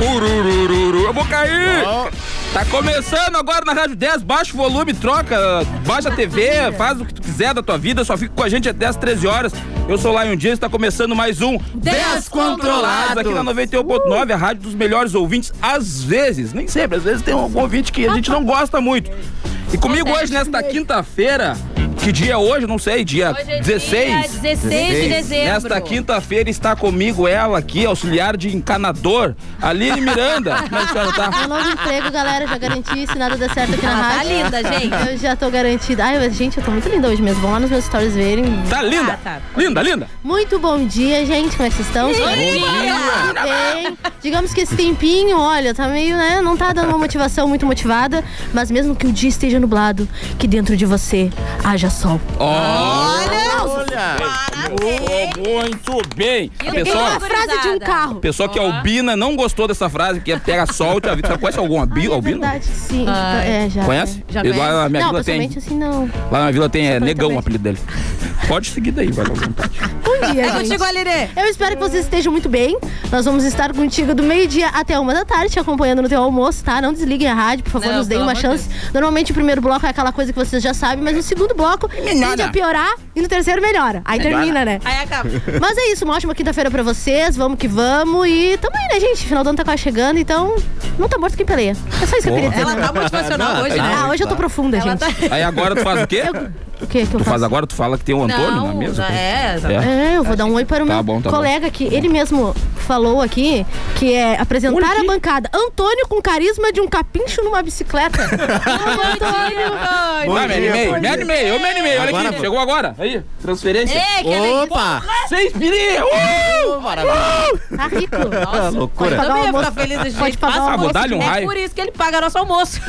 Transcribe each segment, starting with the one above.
Ururururu, eu vou cair! Tá começando agora na Rádio 10, baixa o volume, troca, baixa a TV, faz o que tu quiser da tua vida, só fica com a gente até as 13 horas. Eu sou lá em um dia, está começando mais um Descontrolado. aqui na 91.9, a rádio dos melhores ouvintes, às vezes, nem sempre, às vezes tem algum ouvinte que a gente não gosta muito. E comigo hoje, nesta quinta-feira, que dia é hoje? Não sei, dia Hoje é 16. dia 16 de dezembro. Nesta quinta-feira está comigo ela aqui, auxiliar de encanador, Aline Miranda. Como é que a senhora tá? Meu novo emprego, galera, já garanti, se nada der certo aqui na tá rádio. linda, gente. Eu já tô garantida. Ai, mas, gente, eu tô muito linda hoje mesmo. Vão lá nos meus stories verem. Tá linda? Ah, tá. Linda, linda. Muito bom dia, gente. Como é que vocês estão? Tudo bem? Digamos que esse tempinho, olha, tá meio, né? Não tá dando uma motivação muito motivada. Mas mesmo que o dia esteja nublado, que dentro de você haja sol. Olha! Muito bem. Peguei Pessoal, uma frase de um carro. pessoa que é albina não gostou dessa frase, que é pega sol, te avisa. Você conhece algum abi- Ai, é albino? verdade, sim. Ai. É, já. Conhece? Já E lá na minha Não, vila tem. pessoalmente assim não. Lá na vila tem é, negão o apelido dele. Pode seguir daí, vai à vontade. Bom dia, É gente. contigo, Alirê. Eu espero que vocês estejam muito bem. Nós vamos estar contigo do meio-dia até uma da tarde, te acompanhando no teu almoço, tá? Não desliguem a rádio, por favor, Não, nos deem pelo uma amor de chance. Normalmente o primeiro bloco é aquela coisa que vocês já sabem, mas no segundo bloco tende a piorar e no terceiro melhora. Aí termina, né? Aí acaba. Mas é isso, uma ótima quinta-feira pra vocês, vamos que vamos. E tamo aí, né, gente? Final do ano tá quase chegando, então não tá morto quem peleia. É só isso que eu queria dizer. Ela tá motivacional hoje, né? Ah, hoje eu tô profunda, Ela gente. tá... Aí agora tu faz o quê? O que que eu Tu faz faço? agora, tu fala que tem o Antônio Não, na mesa? é, exatamente. É, eu vou dar um oi para o Tá meu bom, tá colega que ele mesmo falou aqui, que é apresentar a aqui. bancada. Antônio com carisma de um capincho numa bicicleta. Ô, Antônio! Ai, Vai, me animei, me animei, eu me animei. Olha Agora aqui, chegou agora. Aí, transferência. É, que é Opa! Seis pirinha! Uh! Tá rico. Ah, loucura. Pode pagar Também ia ficar feliz desse Pode jeito. Ah, vou almoço. dar-lhe um É raio. por isso que ele paga nosso almoço.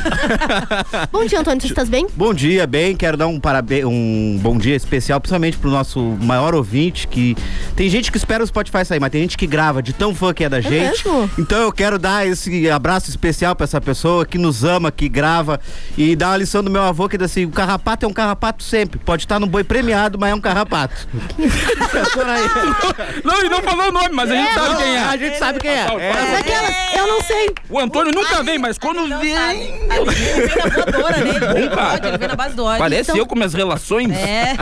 Bom dia, Antônio. Você estás bem? Bom dia, bem. Quero dar um parabéns, um bom dia especial, principalmente pro nosso maior ouvinte, que tem gente que espera o Spotify sair, mas tem gente que grava de tão fã que é da gente. mesmo? Então eu quero dar esse abraço especial pra essa pessoa que nos ama, que grava e dar uma lição do meu avô que diz assim, o carrapato é um carrapato sempre. Pode estar no boi premiado, mas é um carrapato. Aí. Não, e não falou o nome, mas a gente sabe quem A é. gente sabe quem é. É. fala. Mas aquelas, eu não sei. O Antônio nunca vem, mas quando vem. Ele vem na voadora nele. Ele pode, ele vem na base do ódio. Parece Então- eu com minhas relações. É.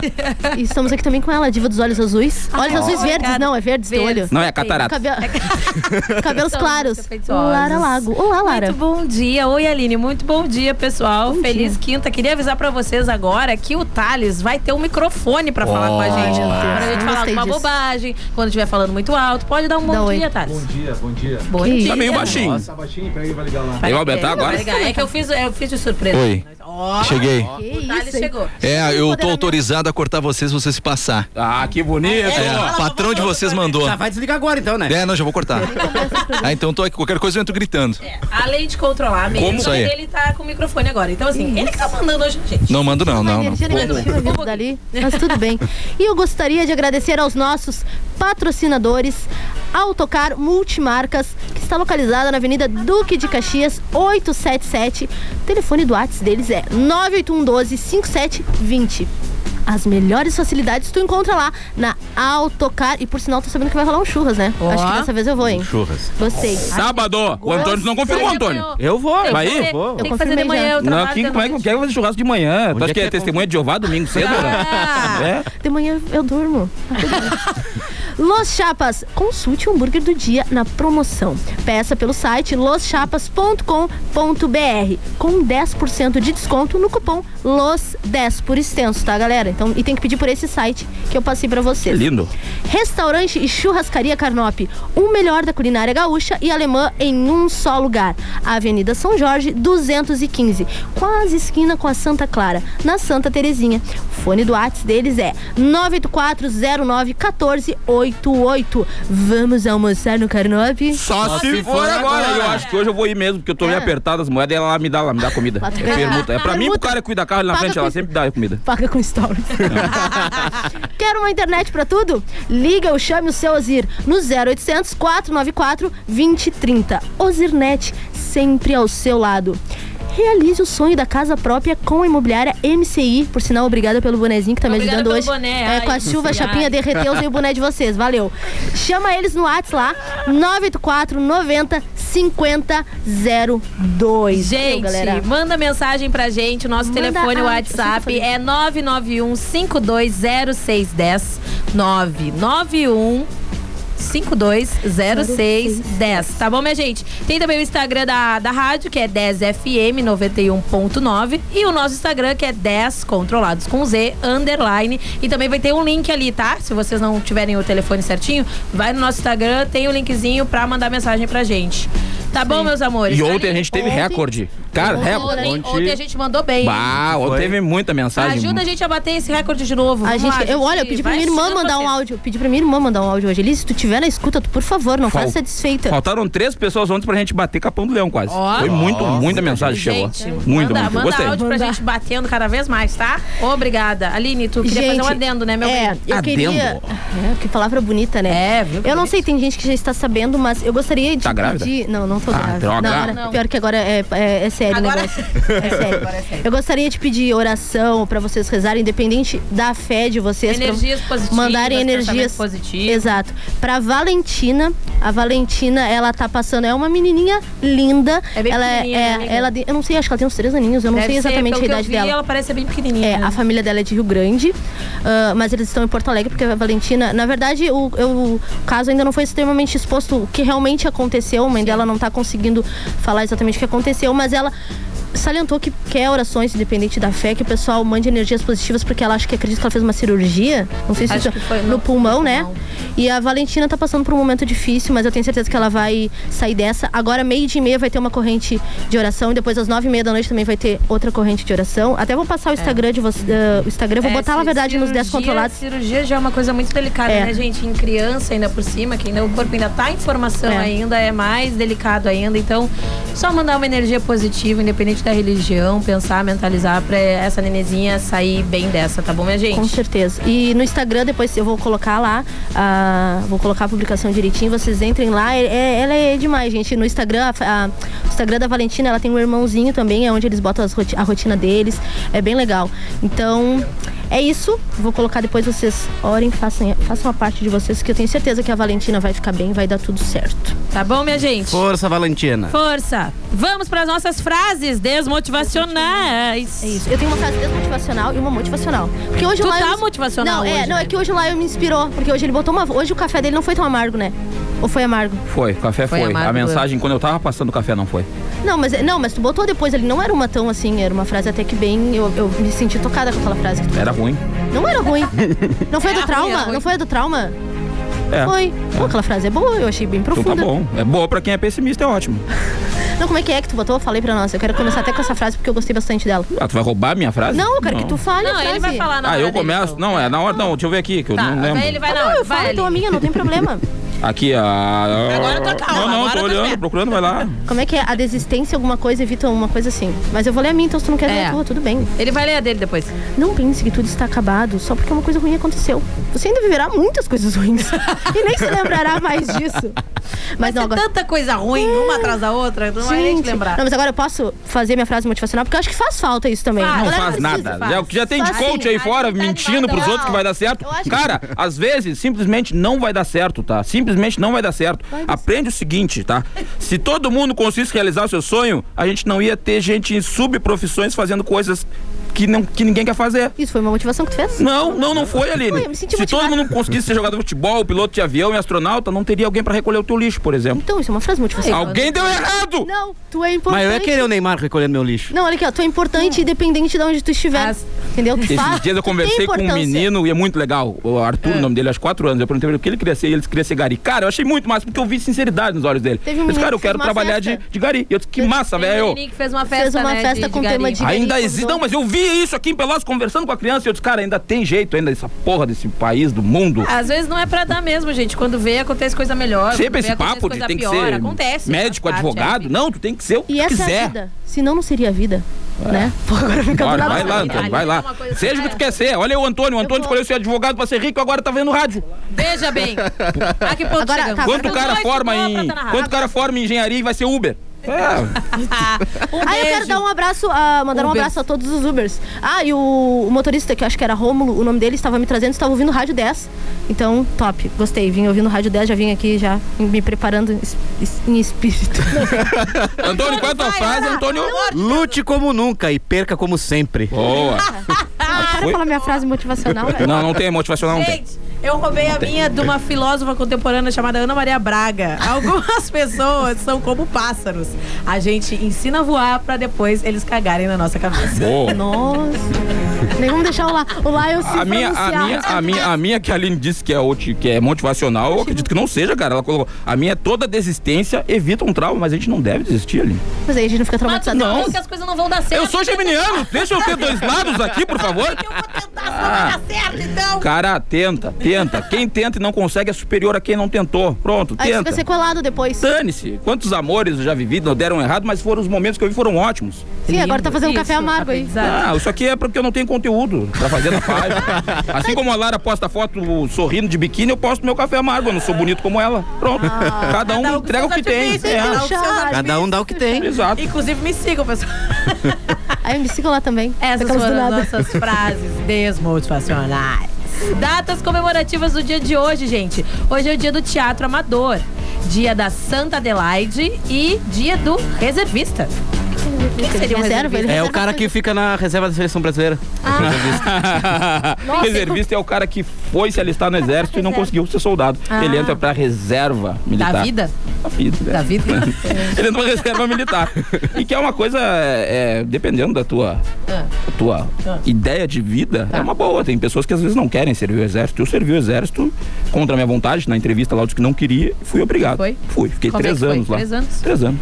E estamos aqui também com ela, a diva dos olhos azuis. Olhos Ai, azuis verdes, cara. não, é verdes teu olho. Não, é catarata. Cabelo... Cabelos claros. Lara Lago. Olá, Lara. Muito bom dia. Oi, Aline. Muito bom dia, pessoal. Bom Feliz dia. quinta. Queria avisar pra vocês agora que o Thales vai ter um microfone pra falar com a gente. Deus. Quando a gente falar alguma disso. bobagem, quando estiver falando muito alto, pode dar um bom dia, Thales. Bom dia, bom dia. Bom Que dia. Tá meio baixinho. Nossa, baixinho, peraí, vai ligar lá. Vai aumentar agora? Vai ligar. É que eu fiz, eu fiz de surpresa. Oi. Ó, Cheguei. Que o Thales chegou. É, eu tô autorizado a cortar vocês se você se passar. Ah, que bonito. É, o patrão de vocês mandou. Já vai desligar agora então, né? É, não, já vou cortar. Ah, então tô aqui. Qualquer coisa eu entro gritando. É, além de controlar mesmo, Como? Isso aí. ele tá com o microfone agora. Então, assim, ele que tá mandando hoje, gente. Não mando não, não, não. dali, mas tudo bem. E eu gostaria de agradecer aos nossos patrocinadores, Autocar Multimarcas, que está localizada na Avenida Duque de Caxias, 877. O telefone do WhatsApp deles é 98112 5720. As melhores facilidades tu encontra lá na Autocar. E por sinal, tô sabendo que vai rolar um churras, né? Ó. Acho que dessa vez eu vou, hein? Churras. Gostei. Sábado. O Antônio não confirmou, Antônio. Eu vou. Tem Vai que ir? Vou. Tem Eu que fazer de confirmei manhã, eu Não, trabalho de como é que noite. quer fazer churrasco de manhã? Tu acha é que é é testemunha de Jeová domingo cedo? Ah. né? É. De manhã eu durmo. Los Chapas, consulte o hambúrguer do dia na promoção. Peça pelo site loschapas.com.br com 10% de desconto no cupom LOS10 por extenso, tá, galera? Então, e tem que pedir por esse site que eu passei pra vocês. Lindo. Restaurante e Churrascaria Carnop, o melhor da culinária gaúcha e alemã em um só lugar. Avenida São Jorge, 215, quase esquina com a Santa Clara, na Santa Terezinha. O fone do WhatsApp deles é 984091488. Vamos almoçar no Carnop? Só, se, for agora. Eu acho que hoje eu vou ir mesmo, porque eu tô meio É. apertado as moedas e ela me dá, ela me dá comida. É permuta. É pra mim, pro Permuta. cara que cuida da carro ali na Paga frente, ela sempre dá comida. Paga com stories. Quer uma internet pra tudo? Liga ou chame o seu Ozir no 0800 494 2030. Ozirnet, sempre ao seu lado. Realize o sonho da casa própria com a imobiliária MCI. Por sinal, obrigada pelo bonezinho que tá me Obrigada ajudando pelo hoje. boné, É, ai, com a chuva, a chapinha derreteu, usei o boné de vocês. Valeu. Chama eles no WhatsApp lá, 984 90 50 02. Gente, galera. manda mensagem pra gente. O nosso Manda telefone WhatsApp é 991 520610 991 520610. Tá bom, minha gente? Tem também o Instagram da, da rádio, que é 10FM 91.9. E o nosso Instagram, que é 10 controlados com Z, underline. E também vai ter um link ali, tá? Se vocês não tiverem o telefone certinho, vai no nosso Instagram, tem o linkzinho pra mandar mensagem pra gente. Tá bom, meus amores? E ontem a gente teve Ontem- recorde. Cara, recorde. Ontem, ontem a gente mandou bem. hein? Bah, ontem Foi. teve muita mensagem. Ajuda a gente a bater esse recorde de novo. A Vamos gente, lá, eu, olha, eu pedi pra vai minha irmã mandar um vocês. áudio. Pedi pra minha irmã mandar um áudio hoje. Eli, se tu tiver na escuta, tu, por favor, não Fal- faça satisfeita. Faltaram três pessoas ontem pra gente bater Capão do Leão quase. Ó. Foi muito, muita mensagem chegou. Gente, Muito, manda, muito. manda Gostei. áudio pra Manda. gente batendo cada vez mais, tá? Obrigada. Aline, tu queria fazer um adendo, né, meu é, bem? eu Adendo? queria... É, que palavra bonita, né? É, viu? Eu não sei, tem gente que já está sabendo, mas eu gostaria de Tá grávida? pedir... Não, não tô Ah, grávida. droga. Não, agora- Não. Pior que agora é, é, é sério Agora- o negócio. É sério. Agora é sério. Eu gostaria de pedir oração pra vocês rezarem, independente da fé de vocês. Energias positivas, Mandarem energias positivo. Exato. Pra Valentina, a Valentina, ela tá passando, é uma menininha linda. É bem ela né, é, amiga? ela, eu não sei, acho que ela tem uns três aninhos, eu não Deve sei ser, exatamente pelo a que eu idade vi, dela. ela parece ser bem pequenininha. É, a família dela é de Rio Grande, ah, mas eles estão em Porto Alegre porque a Valentina, na verdade, o, eu- o caso ainda não foi extremamente exposto o que realmente aconteceu. A mãe dela não tá conseguindo falar exatamente o que aconteceu, mas ela salientou que quer orações independente da fé, que o pessoal mande energias positivas porque ela acha que acredita que ela fez uma cirurgia, não sei se Acho isso foi no, pulmão, né? E a Valentina tá passando por um momento difícil, mas eu tenho certeza que ela vai sair dessa. Agora, meio dia e meia, vai ter uma corrente de oração. E depois, às nove e meia da noite, também vai ter outra corrente de oração. Até vou passar o Instagram de você. ah, o Instagram, vou É, botar, na verdade, nos 10 cirurgia- controlados. Cirurgia já é uma coisa muito delicada, É. né, gente? Em criança, ainda por cima, que ainda o corpo ainda tá em formação É. ainda, é mais delicado ainda. Então, só mandar uma energia positiva, independente da religião, pensar, mentalizar pra essa nenezinha sair bem dessa, tá bom, minha gente? Com certeza. E no Instagram, depois eu vou colocar lá, ah, vou colocar a publicação direitinho, vocês entrem lá. É- é- ela é demais, gente. No Instagram, a- a- o Instagram da Valentina, ela tem um irmãozinho também, é onde eles botam as a rotina deles. É bem legal. Então, é isso. Vou colocar depois vocês orem, façam, façam a parte de vocês, que eu tenho certeza que a Valentina vai ficar bem, vai dar tudo certo. Tá bom, minha gente? Força, Valentina. Força! Vamos para as nossas frases desmotivacionais. É isso. Eu tenho uma frase desmotivacional e uma motivacional. Porque hoje Tu o Lion tá motivacional Não, é, hoje, não, né? é que hoje o Lion me inspirou, porque hoje ele botou uma hoje o café dele não foi tão amargo, né? Ou foi amargo? Foi, o café Foi foi. amargo, a mensagem, quando eu tava passando o café, não foi. Não, mas não, mas tu botou depois ali, não era uma tão assim, era uma frase até que bem, eu, eu me senti tocada com aquela frase que tu Era ruim. Não era ruim. Não foi a Era do trauma? ruim. Não foi a do trauma? É. Foi. Pô, aquela frase é boa, eu achei bem Então profunda. tá bom. É boa pra quem é pessimista, é ótimo. Não, como é que é que tu botou? Falei pra nós. Eu quero começar até com essa frase porque eu gostei bastante dela. Ah, tu vai roubar a minha frase? Não, eu quero que tu fale a Não, frase. ele vai falar na Ah, hora eu dele, começo. então. Não, é na hora. Não, deixa eu ver aqui, que eu Tá, não lembro. ele vai Ah, na não, hora. eu falo então a minha, não tem problema. Aqui, a. Agora tô calma, Não, não, agora tô tô olhando, procurando, vai lá. Como é que é? A desistência, alguma coisa, evita uma coisa assim. Mas eu vou ler a minha, então se tu não quer ler É. a tua, tudo bem. Ele vai ler a dele depois. Não pense que tudo está acabado só porque uma coisa ruim aconteceu. Você ainda viverá muitas coisas ruins. e nem se lembrará mais disso. Mas não, Tem agora. tanta coisa ruim, uma atrás da outra, não vai nem te Gente, lembrar. Não, mas agora eu posso fazer minha frase motivacional, porque eu acho que faz falta isso também. Não faz precisa. nada. faz. Já, o que já tem de coach assim, aí fora, gente tá mentindo pros mal. outros que vai dar certo. Acho que- Cara, às vezes, simplesmente não vai dar certo, tá? Simplesmente não vai dar certo. Aprende o seguinte, tá? Se todo mundo conseguisse realizar o seu sonho, a gente não ia ter gente em subprofissões fazendo coisas que, não, que ninguém quer fazer. Isso foi uma motivação que tu fez? Não, não, não foi, Aline. Foi, eu me senti Se todo mundo conseguisse ser jogador de futebol, piloto de avião e astronauta, não teria alguém pra recolher o teu lixo, por exemplo. Então, isso é uma frase motivacional. Alguém deu errado! Não, tu é importante. Mas eu ia querer o Neymar recolhendo meu lixo. Não, olha aqui, ó, tu é importante independente de onde tu estiver. As- Entendeu? Tu Esses faz- dias eu conversei com um menino e é muito legal. O Arthur, o nome dele, aos quatro anos. Eu perguntei pra ele o que ele queria ser e ele queria ser gari. Cara, eu achei muito massa porque eu vi sinceridade nos olhos dele. Teve um eu disse, cara, eu quero trabalhar de, de gari. E eu disse, que Eu- massa, velho. que fez uma festa, Fez uma né, festa de, com de tema gari. de- Ainda Gari, existe. convidou. Não, mas eu vi isso aqui em Pelotas conversando com a criança e eu disse, cara, ainda tem jeito ainda dessa porra desse país, do mundo. Às vezes não é pra dar mesmo, gente. Quando vê, acontece coisa melhor. Sempre vê, esse papo de coisa tem que pior. ser Acontece. médico, parte, advogado. é. Não, tu tem que ser o que E essa quiser. é a vida. Senão não seria a vida. Né? Pô, agora fica Bora, nada. vai lá, Antônio, vai é lá. Seja o que tu é. quer ser. Olha o Antônio. O Antônio escolheu ser advogado pra ser rico, agora tá vendo rádio. Veja bem. A que ponto Agora, tá, Quanto cara forma em. tá. Quanto cara forma em engenharia e vai ser Uber? É. Um Ah, eu quero dar um abraço, ah, mandar um Ubers. abraço a todos os Ubers. Ah, e o, o motorista, que eu acho que era Rômulo, o nome dele, estava me trazendo, estava ouvindo Rádio 10. Então, top, gostei. Vim ouvindo Rádio 10, já vim aqui já me preparando em espírito. Antônio, qual é a tua frase, Antônio? Lute como nunca e perca como sempre. Boa. Foi? falar minha frase motivacional, velho. Não, não tem motivacional, não tem. Eu roubei a minha de uma filósofa contemporânea chamada Ana Maria Braga. Algumas pessoas são como pássaros. A gente ensina a voar pra depois eles cagarem na nossa cabeça. Boa. Nossa. Nem vamos deixar o lá. O lá eu se A minha, a minha, a minha, a minha que a Aline disse que é, que é motivacional, eu acredito que não seja, cara. Ela colocou. A minha é toda desistência evita um trauma, mas a gente não deve desistir, Aline. Mas aí a gente não fica traumatizado. Não. que as coisas não vão dar certo. Eu sou geminiano, deixa eu ter dois lados aqui, por favor. Eu vou tentar, se não vai dar certo, então. Cara, tenta, tenta. Quem tenta e não consegue é superior a quem não tentou. Pronto, Aí tenta. fica sequelado depois. Dane-se. Quantos amores eu já vivi, não deram errado, mas foram os momentos que eu vi foram ótimos. Sim, agora tá fazendo um Isso, café amargo aí. Ah, isso aqui é porque eu não tenho conteúdo pra fazer na página. Assim como a Lara posta foto sorrindo de biquíni, eu posto meu café amargo. Eu não sou bonito como ela. Pronto. Cada um Cada um com entrega o que tem. É. cada um Cada Cada um dá o que tem. Exato. Inclusive, me sigam, pessoal. Aí me sigam lá também. Essas Daquelas foram nossas frases desmotivacionais. Datas comemorativas do dia de hoje, gente. Hoje é o dia do teatro amador, dia da Santa Adelaide e dia do reservista. O que, que seria um Reserva, É o cara que fica na reserva da seleção brasileira. Reservista é o cara que foi se alistar no exército e não conseguiu ser soldado. Ah. Ele entra pra reserva militar. Da vida? Da vida. né? Da vida? Ele entra pra reserva militar. E que é uma coisa, é, dependendo da tua, Ah. tua Ah. ideia de vida, Tá. é uma boa. Tem pessoas que às vezes não querem servir o exército. Eu servi o exército contra a minha vontade. Na entrevista lá eu disse que não queria e fui obrigado. Foi? Fui. Fiquei Como é três foi? anos lá. Três anos? Três anos.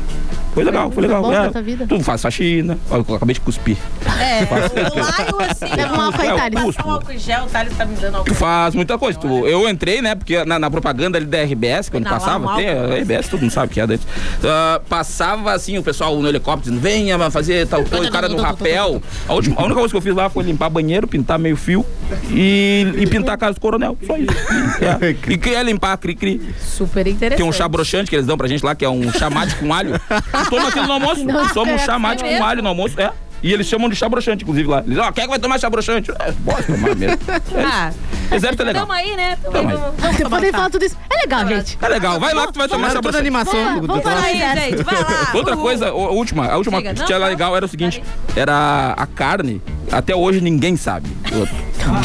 Foi legal, foi legal. bom É, pra tua vida. Tu faz faxina. Olha, eu acabei de cuspir. É, o Laio, assim. Um álcool É, o Thales. custo. Passar um álcool em gel, o Thales tá me dando álcool Tu faz muita coisa. Tu- eu entrei, né? Porque na, na propaganda ali da RBS, quando passava, tem, a RBS todo mundo sabe que é dentro. Ah, passava assim, o pessoal no helicóptero dizendo, venha vai fazer tal coisa, o cara no rapel. A, última, a única coisa que eu fiz lá foi limpar banheiro, pintar meio fio e, e pintar a casa do coronel. Só isso. É. E que é limpar cri-cri. super interessante. Tem um chá broxante que eles dão pra gente lá, que é um chá mate com alho. Tu toma aquilo no almoço. Não, Toma um é chá mate mesmo? com alho no almoço. É. E eles chamam de chá broxante, inclusive, lá. Eles, ó, quem é que vai tomar chá broxante? É, pode tomar mesmo. Ah, Exército é legal. tamo aí, né? Tamo, Tamo aí. Vamos, vamos Depois tomar ele chá. fala tudo isso. É legal, gente. É legal, vai lá que tu vai tomar chá broxante. animação Vamos, falar. Aí, gente, vai lá. Outra Uhul. coisa, a última, a última Chega, que tinha lá legal era o seguinte, era a carne, até hoje ninguém sabe.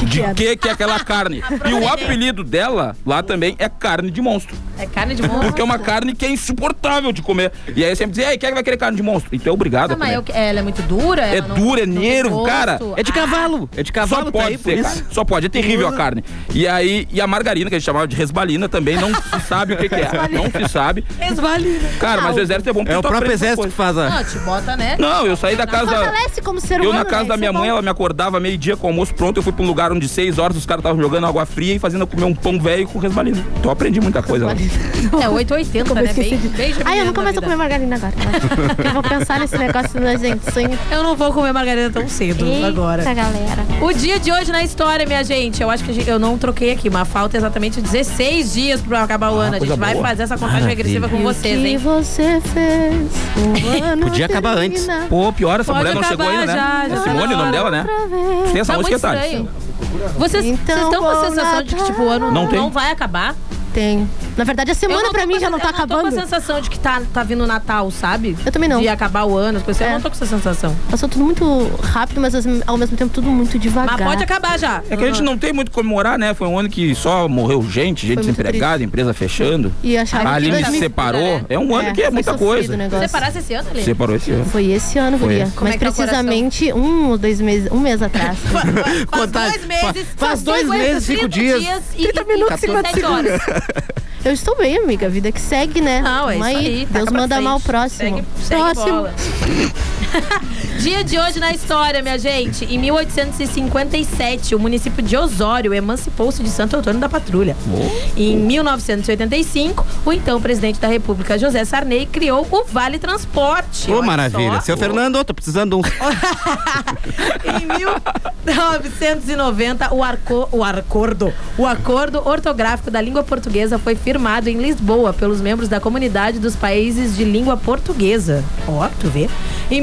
De que que é aquela carne? E o apelido dela lá também é carne de monstro. É carne de monstro. Porque é uma carne que é insuportável de comer. E aí sempre dizia, ei, quem é que vai querer carne de monstro? Então é obrigado Ah, a mas comer. eu- ela é muito dura? É não- dura, é nervo, cara. É de cavalo. É de cavalo, Só tá pode por ser, isso. cara. Só pode. É terrível a carne. E aí, e a margarina, que a gente chamava de resbalina, também não se sabe o que, que é. Não se sabe. Resbalina. Cara, mas o exército é bom porque É o próprio exército que faz a. Não, te bota, né? Não, eu saí da casa. Fortalece como ser humano. Eu na casa né? da Isso minha é mãe, ela me acordava meio-dia com o almoço pronto. Eu fui um lugar onde seis horas os caras estavam jogando água fria e fazendo eu comer um pão velho com resbalina. Então eu aprendi muita coisa lá. É 880, Como eu né? Bem, disso. bem Ai, eu mais da vou comer margarina agora. eu vou pensar nesse negócio da gente. Sonho. Eu não vou comer margarina tão cedo agora. Eita, galera. O dia de hoje na história, minha gente, eu acho que a gente- eu não troquei aqui, mas falta exatamente 16 dias pra acabar o ano. A gente vai boa. fazer essa contagem regressiva com o vocês, que hein? você fez? O ano Podia acabar antes. Pô, pior, essa Pode mulher não chegou ainda, né? já, já é tá Simone o nome dela, né? Tem essa Tá música, muito Vocês vocês Então, estão com a sensação de que, tipo, o ano Não não vai acabar? Tem. Na verdade, a Eu semana pra mim já não tá eu Não tô com acabando. a sensação de que tá, tá vindo o Natal, sabe? Eu também não. De acabar o ano, as coisas. Eu É. não tô com essa sensação. Passou tudo muito rápido, mas ao mesmo tempo tudo muito devagar. Mas pode acabar já. É que a gente não tem muito o que comemorar, né? Foi um ano que só morreu gente, gente desempregada, empresa fechando. E achava A que Aline se 2000 separou. né? É um ano É, que é muita coisa. Separasse esse ano, ali? Separou esse ano. Foi esse ano, Foi. Guria. Como Mas é tá precisamente um ou dois meses, um mês atrás. Faz Contagem. dois meses. Fa- faz dois 50, meses, cinco 30 dias. e 30 minutos, 57 50 horas. Eu estou bem, amiga. A vida que segue, né? Não, é Vamos isso aí. Deus taca pra manda mal o próximo. Segue, segue próximo. Dia de hoje na história, minha gente. Em 1857, o município de Osório emancipou-se de Santo Antônio da Patrulha. Em 1985, o então presidente da República, José Sarney, criou o Vale Transporte. Ô, Olha maravilha. só. Seu Fernando, tô precisando de um. Em 1990, o, arco, o, acordo, o acordo ortográfico da língua portuguesa foi firmado em Lisboa pelos membros da comunidade dos países de língua portuguesa. Ó, tu vê? Em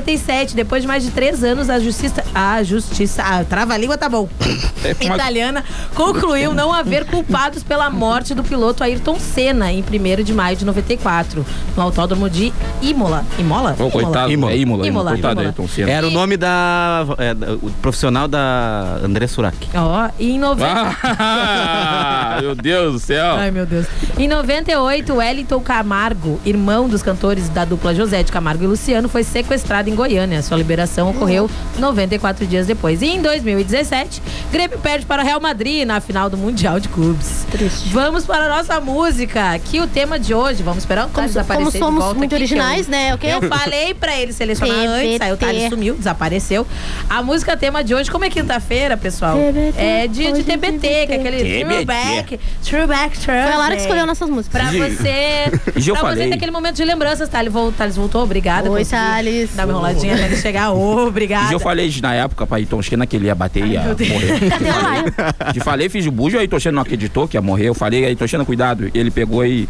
1997, depois de mais de três anos, a justiça. A justiça. Ah, trava-língua tá bom. É uma- Italiana concluiu não haver culpados pela morte do piloto Ayrton Senna em 1 de maio de 94, no autódromo de Imola. Imola? Ô, coitado, Imola. é Imola. Imola, Coitado, Imola. Ayrton Senna. Era o nome da. é, o profissional da André Surak. Ó, e em 90. Ah, meu Deus do céu. Ai, meu Deus. Em 98, Wellington Camargo, irmão dos cantores da dupla José de Camargo e Luciano, foi sequestrado em Goiânia. Sua liberação ocorreu 94 dias depois. E em 2017, Grêmio perde para o Real Madrid na final do Mundial de Clubes. Triste. Vamos para a nossa música, que o tema de hoje, vamos esperar o Como, Thales como aparecer de somos volta muito aqui, que eu- originais, né? Ok? eu falei pra ele selecionar antes, aí o Thales TBT. sumiu, desapareceu. A música tema de hoje, como é quinta-feira, pessoal? TBT, É dia de hoje é TBT, que é aquele TBT. throwback, throwback Thursday. Foi a Lara que escolheu nossas músicas. Pra você. Pra você falei. ter aquele momento de lembranças, Thales voltou, Thales voltou obrigada. Oi, Thales. Dar uma enroladinha até ele chegar. Ô, obrigada. E eu falei na época pra Ayrton Senna que ele ia bater e ia morrer. O? Te falei, fiz de bujo, aí Ayrton Senna não acreditou que ia morrer. Eu falei, Ayrton Senna, cuidado. Ele pegou e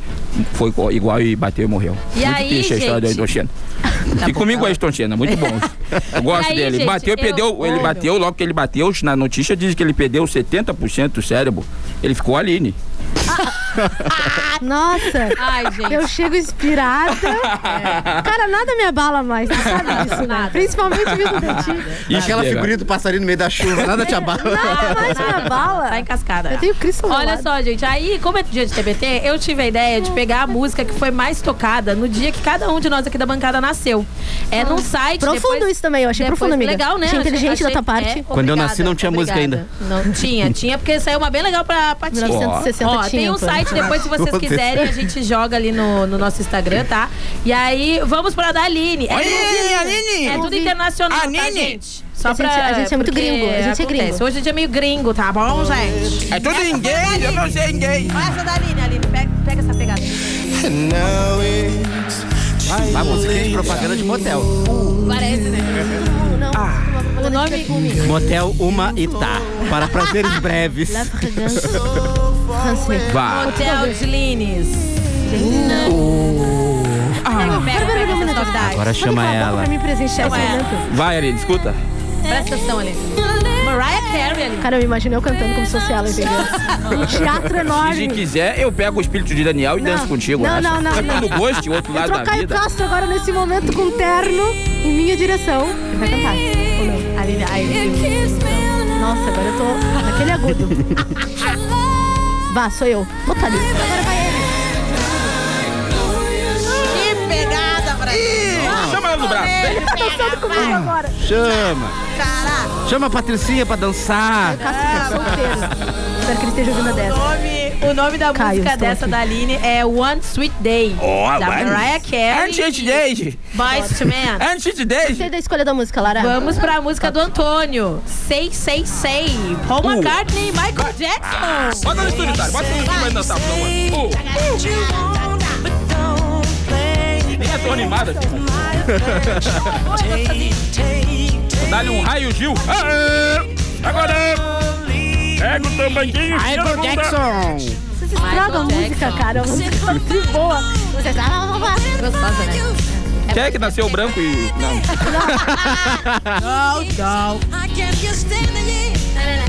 foi igual e bateu e morreu. E muito aí, triste a história do? Ayrton Senna. Tá e bom, comigo tá é Ayrton Senna, muito bom. Eu gosto aí, dele. gente, bateu e eu- perdeu. Ele bateu, logo que ele bateu, na notícia diz que ele perdeu 70% do cérebro. Ele ficou Aline. Nossa. Ai, gente. Eu chego inspirada. Cara, nada me abala mais, tu sabe disso, né? Nada. Principalmente vindo de ti. E aquela figurinha do passarinho no meio da chuva, nada te abala. Nada mais me abala. Tá encascada. Eu tenho Cristo Olha lado. só, gente, aí, como é dia de TBT, eu tive a ideia de pegar a música que foi mais tocada no dia que cada um de nós aqui da bancada nasceu. É num site. Profundo depois- isso também, eu achei depois- profundo, amiga. Legal, né? Achei Achei- inteligente da achei- tua parte. é, Quando eu nasci, obrigada, não tinha música obrigada. Não tinha, tinha, porque saiu uma bem legal pra, pra ti. 1960 Ó, tinha. tem um pô. Site depois, se vocês quiserem, a gente joga ali no, no nosso Instagram, tá? E aí, vamos pra da Aline. É, Aline! é tudo internacional, tá, Aline! gente? Só A gente- pra, a gente é muito gringo, a gente é acontece. gringo. Hoje é dia meio gringo, tá bom, gente? É tudo em gay, eu não sei em gay. Olha essa da Aline, Aline. Pega, pega essa pegada. A música de propaganda de motel. Parece, né? O nome... Motel Uma Itá. Para prazeres breves. La. Vá. Hotel de Lines. Essa novidade. Agora chama ela. Chama ela. Vai, Aline, escuta. Presta atenção, Aline. Mariah Carey, Aline. Cara, eu imagino eu cantando como se fosse ela, entendeu? Um teatro Se enorme. quiser, eu pego o espírito de Daniel e Não. danço contigo. Não, não, não, É não. quando goste, o outro lado da Caio vida. Castro agora nesse momento com terno em minha direção. Ele vai cantar. Aline, ai, Nossa, agora eu tô naquele agudo. Vá, sou eu. Ali. Agora vai ele. que pegada pra ela no braço. Tá dançando comigo agora. Chama. Chama a Patricinha pra dançar. Solteiro. Espero que ele esteja ouvindo a O dessa. nome, o nome da Caio, música dessa aqui. da Aline é One Sweet Day. Ó, da vai. Mariah Carey. Antes de desde. Boys to Men. Antes de desde. Gostei da escolha da música, Lara. Vamos pra música do Antônio. Sei, sei, sei. Paul Uh. McCartney e Michael Jackson. Bota no estúdio, Tari. Bota no estúdio vai dançar. favor. Uh. É tão animada. Dá-lhe um raio, Gil. Aê! Agora! Pega o tambanquinho. Michael Jackson. Vocês estragam a música, cara. É muito boa. Vocês... Gostosa, né? Quem é que nasceu branco e. Não.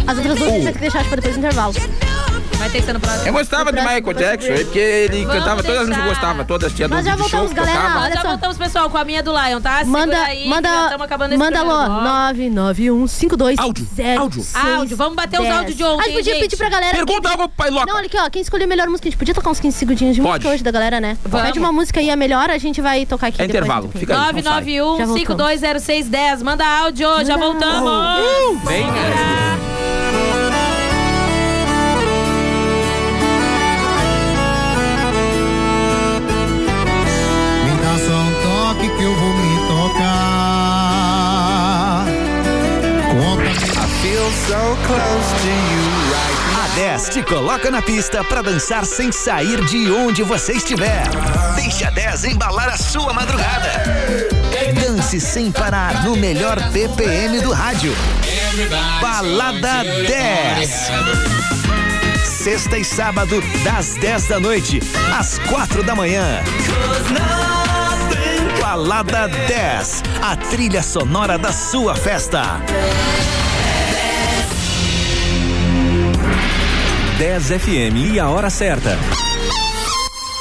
As outras duas você tem que deixar pra depois do intervalo. Vai ter que ser no próximo. Eu gostava de Michael Jackson, porque ele Vamos cantava todas as músicas que eu deixar. gostava, todas, tinha Nós já de show voltamos, que galera. tocava. Olha Já só. voltamos, pessoal, com a minha do Lion, tá? Segura Manda, aí, manda, já estamos acabando esse manda alô, programa. 99152 Áudio, áudio. Áudio, vamos bater os áudios de ontem, A gente podia gente. pedir pra galera. Pergunta quem- algo pro Pai Loca. Não, olha aqui, ó. Quem escolheu a melhor música, a gente podia tocar uns 15 segundinhos de Pode. música hoje da galera, né? Vamos. Pede uma música aí, a melhor, a gente vai tocar aqui É depois. intervalo, fica aí. não sai. 991 Já voltamos. 520610. Manda áudio, já voltamos. Vem, né? Eu vou me tocar. Conta A 10 te coloca na pista pra dançar sem sair de onde você estiver. Deixa a 10 embalar a sua madrugada. Dance sem parar no melhor BPM do rádio. Balada 10. Sexta e sábado, das 10 da noite às 4 da manhã. Balada 10, a trilha sonora da sua festa. 10 FM e a hora certa.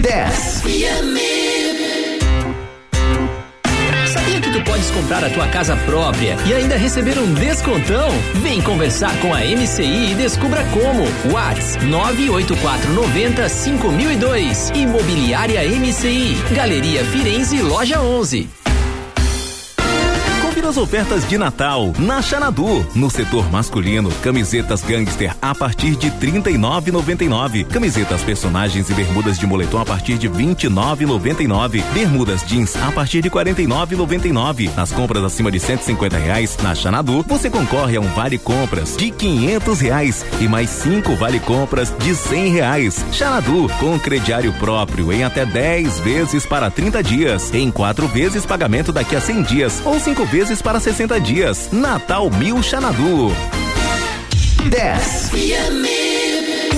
10. Sabia que tu podes comprar a tua casa própria e ainda receber um descontão? Vem conversar com a MCI e descubra como. Whats 98490 5002. Imobiliária MCI. Galeria Firenze, loja 11. Confira as ofertas de Natal na Xanadu. No setor masculino, camisetas gangster a partir de R$ 39,99. Camisetas personagens e bermudas de moletom a partir de R$ 29,99. Bermudas jeans a partir de R$ 49,99. Nas compras acima de 150 reais na Xanadu, você concorre a um vale compras de 500 reais e mais cinco vale compras de 100 reais. Xanadu com crediário próprio em até 10 vezes para 30 dias, em quatro vezes pagamento daqui a 100 dias ou cinco vezes para 60 dias. Natal Mil Xanadu. 10.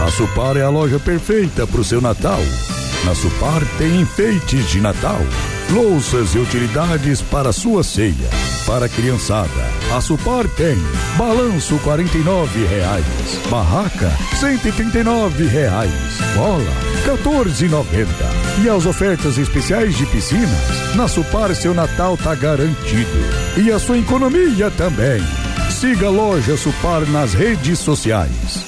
A Supar é a loja perfeita para o seu Natal. Na Supar tem enfeites de Natal, louças e utilidades para sua ceia. Para a criançada, a Supar tem balanço 49 reais, barraca 139 reais, bola R$ 14,90. E as ofertas especiais de piscinas, na Supar seu Natal tá garantido. E a sua economia também. Siga a loja Supar nas redes sociais.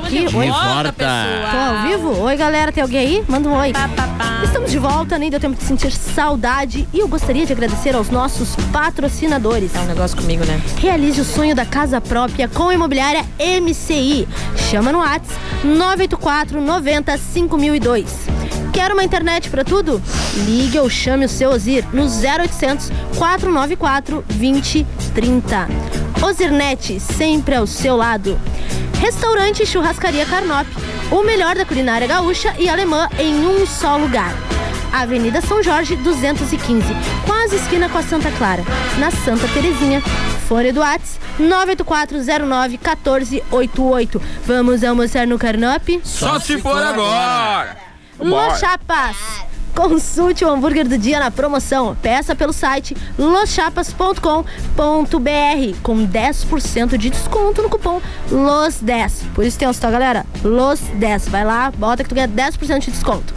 Tô aqui. de Oi. volta. Tô ao vivo? Oi, galera. Tem alguém aí? Manda um oi. Estamos de volta, nem deu tempo de sentir saudade. E eu gostaria de agradecer aos nossos patrocinadores. É um negócio comigo, né? Realize o sonho da casa própria com a imobiliária MCI. Chama no Whats 984 90 5002. Quer uma internet para tudo? Ligue ou chame o seu Ozir no 0800 494 2030. Ozirnet, sempre ao seu lado. Restaurante Churrascaria Carnop. O melhor da culinária gaúcha e alemã em um só lugar. Avenida São Jorge 215, quase esquina com a Santa Clara, na Santa Terezinha. Fone do Whats 984091488. Vamos almoçar no Carnop? Só se for agora. Los Chapas. Consulte o hambúrguer do dia na promoção. Peça pelo site loschapas.com.br com 10% de desconto no cupom LOS10. Por isso tem tá, galera? LOS10. Vai lá, bota que tu ganha 10% de desconto.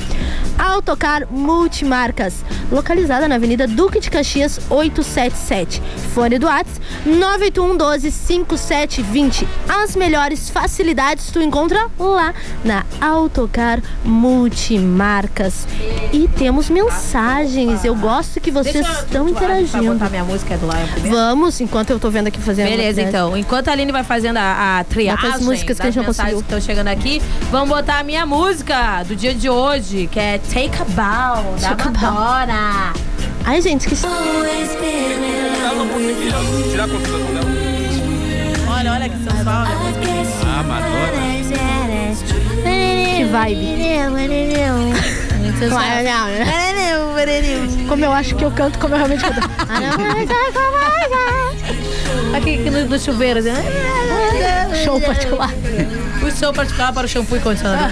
Autocar Multimarcas, localizada na Avenida Duque de Caxias 877. Fone do WhatsApp 981 12 5720. As melhores facilidades tu encontra lá na Autocar Multimarcas. E temos mensagens. Eu gosto que vocês Deixa estão interagindo. botar minha música do Lion primeiro? Vamos, enquanto eu tô vendo aqui fazendo. Beleza, então. Enquanto a Aline vai fazendo a, a triagem Bota as músicas que a das gente não conseguiu. que estão chegando aqui, vamos botar a minha música do dia de hoje, que é Take a Bow, da Take a Bow. Madonna. Ai, gente, que. Olha, olha que sensual. Ah, Madonna. Que vibe. Como eu acho que eu canto, como eu realmente canto. Aqui, aqui no, no chuveiro. assim. Show particular. O show particular para o shampoo e condicionador.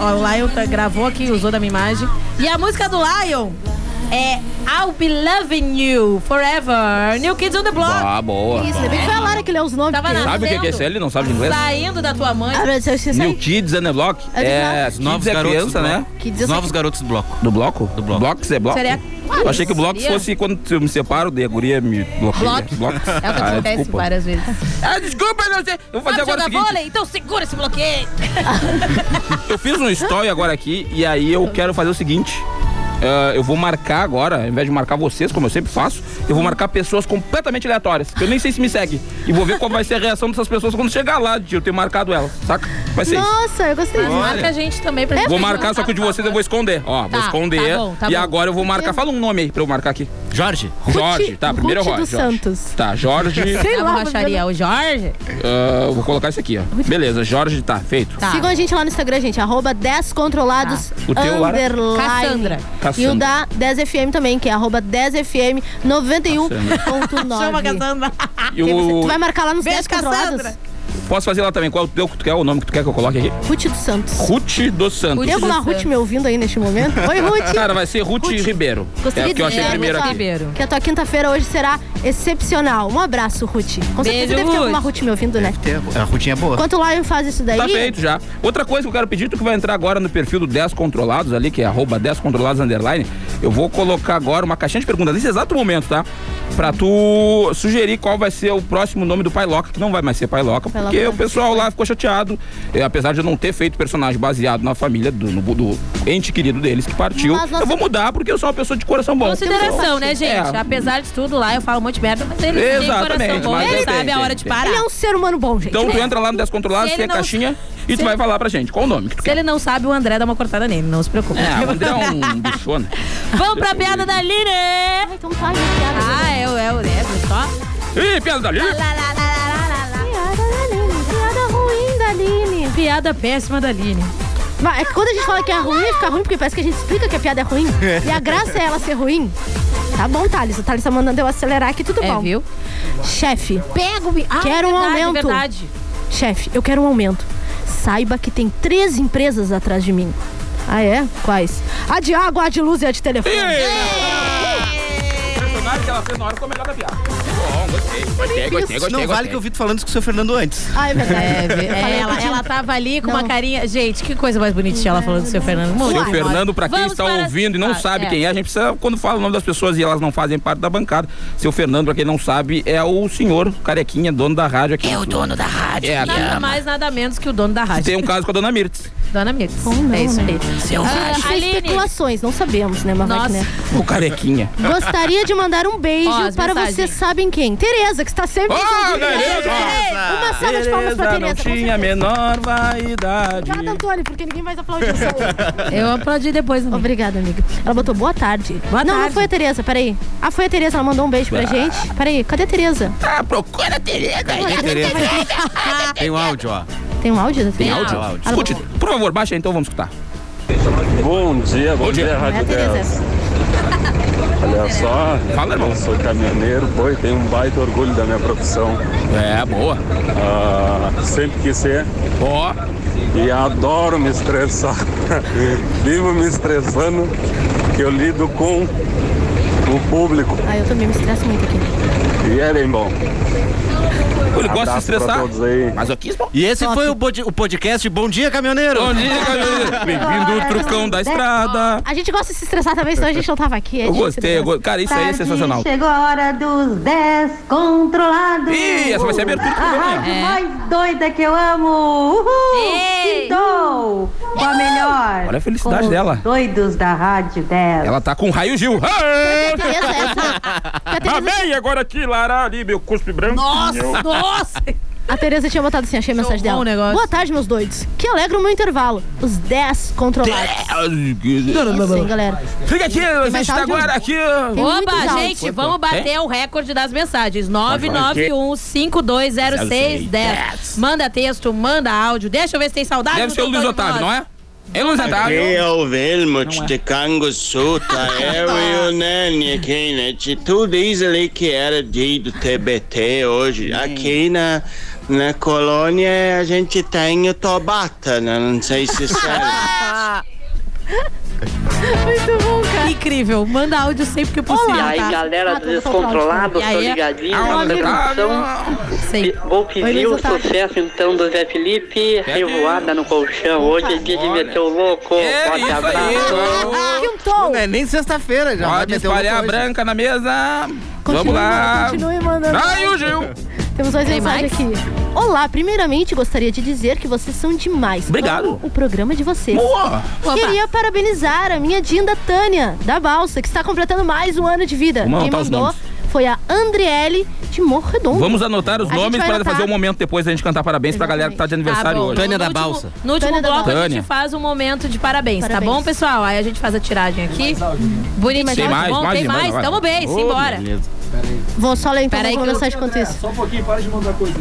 Ó, o Lion tá- gravou aqui, usou da minha imagem. E a música do Lion é I'll Be Loving You Forever. New Kids on the Block. Ah, boa. Isso, ainda bem que foi a Lara que leu os nomes. Tava Sabe o que que é? Ele não sabe inglês? Saindo da tua mãe. Ah, mas eu esqueci New. Kids and the Block. É É, verdade. Kids Novos é garotos criança, do né? bloco. Kids Os eu novos garotos do bloco. Do bloco? Do bloco. Blocos é bloco? Seria- Eu achei que o bloco Seria? fosse quando eu me separo, daí a guria me bloqueia. Bloco. Bloco. É o que Ah, acontece desculpa. várias vezes. Ah, desculpa, não sei. Eu vou fazer Sabe agora o seguinte. vôlei? Então segura esse bloqueio. Eu fiz um story agora aqui e aí eu quero fazer o seguinte. Ah, eu vou marcar agora, ao invés de marcar vocês, como eu sempre faço, eu vou marcar pessoas completamente aleatórias. que Eu nem sei se me segue. E vou ver qual vai ser a reação dessas pessoas quando chegar lá de eu ter marcado elas, saca? Vai ser isso. Nossa, eu gostei disso. Marca a gente também pra gente. Vou marcar, só que o de vocês eu vou esconder. Ó, vou Tá, esconder. tá bom, tá e bom. agora eu vou marcar. Fala um nome aí pra eu marcar aqui. Jorge? Jorge, tá, primeiro é o Ruth Jorge. dos Santos. Tá, Jorge. Sei A lá. borracharia, o Jorge. ah, eu vou colocar isso aqui, ó. Beleza, Jorge tá feito. Tá. Sigam a gente lá no Instagram, gente. Arroba 10 controlados O teu, Lara? underline. Cassandra. E o da 10FM também, que é arroba 10FM 91.9. Chama a Cassandra. E Tu o... vai marcar lá nos Beijo, 10 controlados? Cassandra. Posso fazer lá também. Qual o teu que tu quer? O nome que tu quer que eu coloque aqui? Ruth dos Santos. Ruth dos Santos. Tem alguma Ruth me ouvindo aí neste momento? Oi, Ruth. Cara, vai ser Ruth, Ribeiro. Gostaria é o que eu de achei dizer primeiro que a aqui. tua- Que a tua quinta-feira hoje será excepcional. Um abraço, Ruth. Com certeza Beijo, deve ter alguma Ruth. Ruth me ouvindo, né? A rutinha é boa. Enquanto o Lion faz isso daí. Tá feito já. Outra coisa que eu quero pedir, tu que vai entrar agora no perfil do 10 Controlados ali, que é arroba 10 Controlados Underline, eu vou colocar agora uma caixinha de perguntas nesse exato momento, tá? Pra tu sugerir qual vai ser o próximo nome do Pai Loca, que não vai mais ser Pai Loca, Pai porque o pessoal lá ficou chateado, eh, apesar de eu não ter feito personagem baseado na família do, no- do ente querido deles que partiu. Mas Eu vou mudar porque eu sou uma pessoa de coração bom. Consideração, né, gente? É. Apesar de tudo lá, eu falo um monte de merda, mas ele tem coração Exatamente, bom, mas ele tem, sabe tem, a hora de tem. parar. Ele é um ser humano bom, gente. Então tu entra lá no 10 Controlados, Se tem a não- caixinha e tu se- vai falar pra gente qual o nome que tu Se ele não sabe, o André dá uma cortada nele, não se preocupe. É, o André é um bichona. Vamos pra piada da Line! Ah, então tá, piada. Ah, é o é, o- é, só. Ih, piada da Lili. Piada da Aline, piada ruim da Aline. Piada péssima da Line. Vai, É que quando a gente fala que é ruim, fica ruim porque parece que a gente explica que a piada é ruim. e a graça é ela ser ruim. Tá bom, Thales. O Thales tá mandando eu acelerar aqui, tudo É, bom. viu? Chefe, Pega o. Ah, Quero um verdade, aumento. verdade. chefe, eu quero um aumento. Saiba que tem três empresas atrás de mim. Ah, é? Quais? A de água, a de luz e a de telefone. O personagem que ela fez na hora ficou melhor da piada. Gostei. Gostei, gostei, gostei. Não vale que eu vi tu falando isso com o seu Fernando antes. Ah, é verdade. É, é, ela, ela tava ali com Não. uma carinha. Gente, que coisa mais bonitinha ela falando do seu Fernando. Muito. Seu Fernando, pra quem Vamos está para- ouvindo e não Ah, sabe é. quem é, a gente precisa, quando fala o nome das pessoas e elas não fazem parte da bancada. Seu Fernando, pra quem não sabe, é o senhor carequinha, dono da rádio aqui. É o dono da rádio. É. Nada mais, nada menos que o dono da rádio. Tem um caso com a dona Mirtz. Dona Mirtz. não, é isso né? aí. Seu Ah, Aline, especulações, não sabemos, né, né? O carequinha. Gostaria de mandar um beijo Ó, para mensagens. vocês sabem quem? Tereza, que está sempre ouvindo. Tereza! Uma salva de palmas pra Tereza Tereza. não tinha a menor vaidade. Obrigada, Antônio, porque ninguém mais aplaudiu eu. eu aplaudi depois. Amiga. Obrigada, amiga. Ela botou boa tarde. Boa não, não tarde. foi a Tereza, peraí. Ah, foi a Tereza, ela mandou um beijo pra Ah. gente. Peraí, cadê a Tereza? Ah, procura a Tereza. Tem Tereza. Tem um áudio, ó. Tem um áudio da Tereza? Tem áudio? Escute, por favor, baixa aí, então vamos escutar. Bom dia, bom, Bom dia. dia, é Rádio Tereza 10. essa. Olha só, Fala, irmão. eu sou caminhoneiro, pô, e tenho um baita orgulho da minha profissão. É, boa. Ah, sempre quis ser. Ó. E adoro me estressar. Vivo me estressando, que eu lido com o público. Ah, eu também me estresso muito aqui. E é bem bom. Ele gosta de Abraço estressar. todos aí. Masoquismo? E esse foi o, pod- o podcast Bom Dia Caminhoneiro. Bom dia, caminhoneiro. Bem-vindo, trucão da estrada. A gente gosta de se estressar também, senão a gente não tava aqui. é Eu gostei, eu go- cara, isso aí é sensacional. Chegou a hora dos 10 controlados. Ih, essa vai ser a abertura do A programa. rádio É. mais doida que eu amo. Uhul! Ei! Quintou! Com a melhor. Olha a felicidade Com dela. Doidos da Rádio 10. Ela tá com o raio Gil. Tereza- Amei agora aqui, Lara, ali, meu cuspe branco. Nossa, nossa! A Tereza tinha botado assim, achei a mensagem dela. negócio. Boa tarde, meus doidos. Que alegra o meu intervalo. Os 10 controlados. Sim, galera. Fica aqui, a gente tá agora aqui. Áudios. gente, vamos bater o recorde das mensagens. 991-520610. Manda texto, manda áudio. Deixa eu ver se tem saudade Deve ser o Luiz Otávio, não é? É Luiz Aqui é o Velmut é. de Canguçu, tá? Eu e o Nani aqui, né? Tu diz ali que era dia do TBT hoje. Aqui na, na colônia a gente tem o Tobata, né? Não sei se sabe. Muito bom. Incrível. Manda áudio sempre que possível. E aí, tá? galera Ah, do tô Descontrolado, aí? tô ligadinho na Luiz o sucesso então do Zé Felipe, revoada no colchão. Hoje é dia de meter o louco. É Forte abraço. aí. Não é nem sexta-feira já. Pode o espalhar a branca na mesa. Continue, Vamos lá. Continue mandando. Raio Gil. Temos mais Tem mensagens aqui. Olá, primeiramente gostaria de dizer que vocês são demais. Obrigado. Amo o programa de vocês. Boa. Opa. Queria parabenizar a minha Dinda Tânia, da Balsa, que está completando mais um ano de vida. Vamos Quem mandou foi a Andriele de Morro Redondo. Vamos anotar os A nomes para anotar. fazer o momento depois da gente cantar parabéns pra galera que tá de aniversário Tá hoje. Tânia No da último- Balsa. No último Tânia bloco a Balsa. gente faz um momento de parabéns, Parabéns. tá bom, pessoal? Aí a gente faz a tiragem aqui. Bonitinho. Tem mais, bom, mais, tem mais. vai. Tamo bem, Ô, simbora. beleza. Vou só ler então Pera aí uma que eu- mensagem enquanto isso. Só um pouquinho, para de mandar coisa.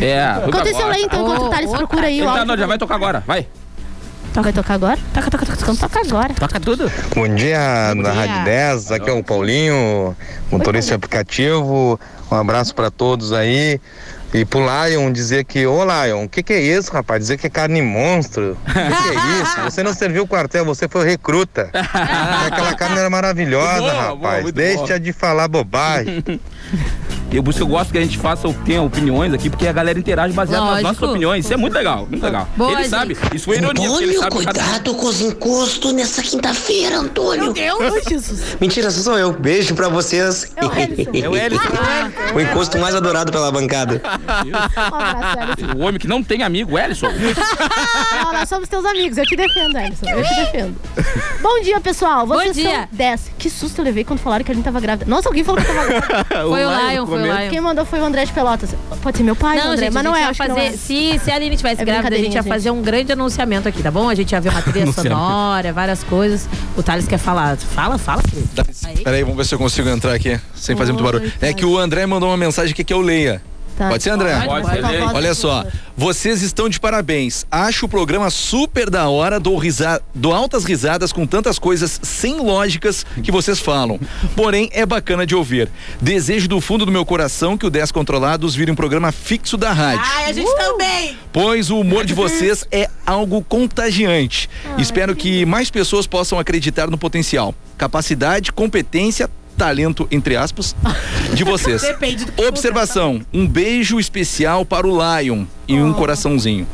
É. Enquanto isso eu leio então, enquanto o Thales procura aí o Tá, áudio. não, já vai tocar agora. Vai. Vai tocar agora? Toca, toca, toca. Toca agora. Toca tudo. Bom dia, da Rádio 10, aqui é o Paulinho, motorista de aplicativo. Um abraço para todos aí. E pro Lion dizer que, ô Lion, o que, que é isso, rapaz? Dizer que é carne monstro. O que, que é isso? Você não serviu o quartel, você foi recruta. Aquela carne era maravilhosa, Boa, boa, rapaz. muito Deixa boa. de falar bobagem. Eu, por isso que eu gosto que a gente faça, tenha opiniões aqui, porque a galera interage baseado nas Lógico. nossas opiniões. Isso é muito legal, muito legal. Boa, ele gente. sabe, isso foi ironia, porque ele sabe cada- cuidado com os encostos nessa quinta-feira, Antônio. Meu Deus, Jesus. Mentira, sou eu. Beijo pra vocês. É o Ellison. É o encosto mais adorado pela bancada. O homem que não tem amigo, o Ellison. Não, nós somos teus amigos. Eu te defendo, Ellison. Eu te defendo. Bom dia, pessoal. Vocês Bom dia. são 10. Que susto eu levei quando falaram que a gente tava grávida. Nossa, alguém falou que eu tava grávida. Foi o Lion, foi Quem mandou foi o André de Pelotas. Pode ser meu pai, Não, André, gente, mas não é, gente que não fazer. é. Se, se a Aline tivesse É grávida, a gente ia brincadeirinha, fazer um grande anunciamento aqui, tá bom? A gente ia ver uma trilha sonora, várias coisas. O Thales quer falar. Fala, fala, querido. Peraí, vamos ver se eu consigo entrar aqui sem fazer muito barulho. É que o André mandou uma mensagem aqui que eu leia. Tá. Pode ser, André? Pode, pode. Pode. Olha só, vocês estão de parabéns. Acho o programa super da hora, dou, risa... dou altas risadas com tantas coisas sem lógicas que vocês falam. Porém, é bacana de ouvir. Desejo do fundo do meu coração que o 10 Controlados vire um programa fixo da rádio. Ai, a gente também. Pois o humor de vocês é algo contagiante. Espero que mais pessoas possam acreditar no potencial, capacidade, competência, talento, entre aspas, de vocês. Depende do que Observação: um beijo especial para o Lion e um coraçãozinho.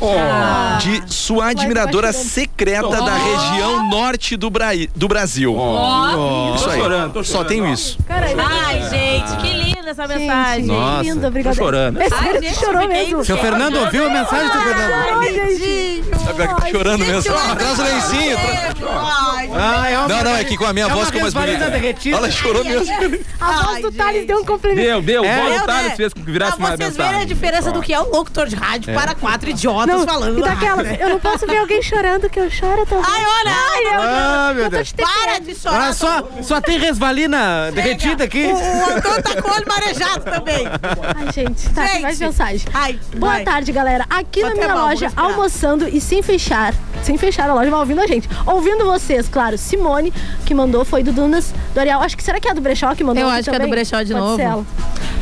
De sua admiradora secreta da região norte do, Bra... do Brasil. Ó. Isso Tô aí. chorando, tô Só chorando. tenho isso. Ai, gente, que linda essa mensagem. Nossa. Lindo, obrigada. Tô chorando. É sério, tu gente, chorou fiquei mesmo. Seu Fernando ouviu a mensagem, seu Fernando? Ai, gente. Tá pior que tá chorando mesmo. Traz o lencinho. tra- Ah, é uma Não, não, é que com a minha É voz ficou mais Vesvalina bonita. derretida. Ela chorou mesmo. A voz do Thales deu um complemento. Deu, deu. É, o eu, Thales né? fez com que virasse Pra uma vocês verem a diferença do que é um locutor de rádio para quatro idiotas Não, falando. e daquela, eu não posso ver alguém chorando, que eu choro também. Ai, olha! Ai, eu, Ah, meu Deus. te Para de chorar. Olha só, só tem resvalina derretida aqui. O, o Antônio tá com o olho marejado também. Ai, gente, tá, Gente. mais mensagem. Ai, Boa vai. tarde, galera. Aqui na minha mal, loja, almoçando e sem fechar. Sem fechar a loja, mas ouvindo a gente. Ouvindo vocês, claro. Claro, Simone, que mandou, foi do Dunas, do Ariel. Acho que será que é a do Brechó que mandou Eu acho que é do também? brechó de Pode novo. ser ela.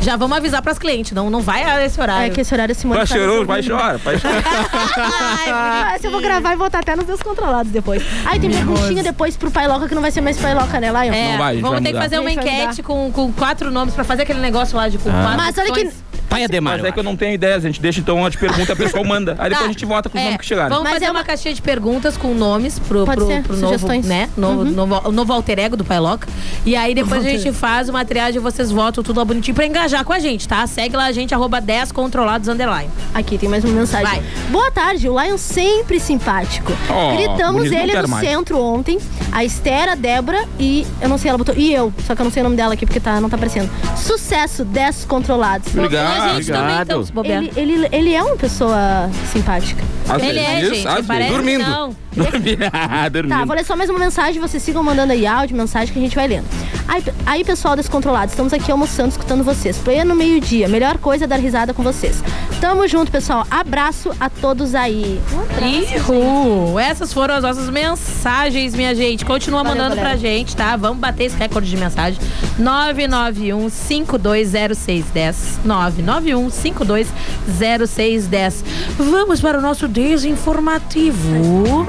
Já vamos avisar pras clientes, não, não vai a esse horário. É que esse horário a Simone Pai tá chorou, nos pai ouvindo. chora, pai chora. Ah, Essa eu vou gravar e botar até nos descontrolados depois. Aí tem perguntinha depois pro Pai Loca, que não vai ser mais Pai Loca, né, Lion? É, vamos ter que fazer uma vai enquete com, com quatro nomes pra fazer aquele negócio lá de com Ah. quatro Mas olha que-. Pai Ademar. Mas é que eu não tenho ideia, a gente deixa então a pergunta, a pessoa manda. Aí depois Tá. a gente vota com os É, nomes que chegaram. Vamos fazer uma... caixinha de perguntas com nomes pro, Pode pro, ser, pro novo, sugestões. né? Novo, Uhum. novo, o novo alter ego do Pailoca. E aí depois a gente faz uma triagem e vocês votam tudo lá bonitinho pra engajar com a gente, tá? Segue lá a gente, arroba 10 controlados underline. Aqui tem mais uma mensagem. Boa tarde, o Lion sempre simpático. Oh, Gritamos ele no mais. centro ontem. A Esther, a Débora e. Eu não sei, ela botou. E eu. Só que eu não sei o nome dela aqui porque tá, não tá aparecendo. Sucesso, 10 controlados. Obrigado, A gente também, então, se bobear. ele, ele, ele é uma pessoa simpática. Às ele é, vezes, gente. às vezes. parece Dormindo. não. Dormindo. Ah, dormindo. Tá, vou ler só mais uma mensagem, vocês sigam mandando aí áudio, mensagem que a gente vai lendo. Aí, aí pessoal descontrolado, estamos aqui almoçando, escutando vocês. Pleno meio-dia, melhor coisa é dar risada com vocês. Tamo junto, pessoal. Abraço a todos aí. Ihu! Essas foram as nossas mensagens, minha gente. Continua Valeu, mandando galera. pra gente, tá? Vamos bater esse recorde de mensagem. 991-520610. 991-520610. Vamos para o nosso desinformativo.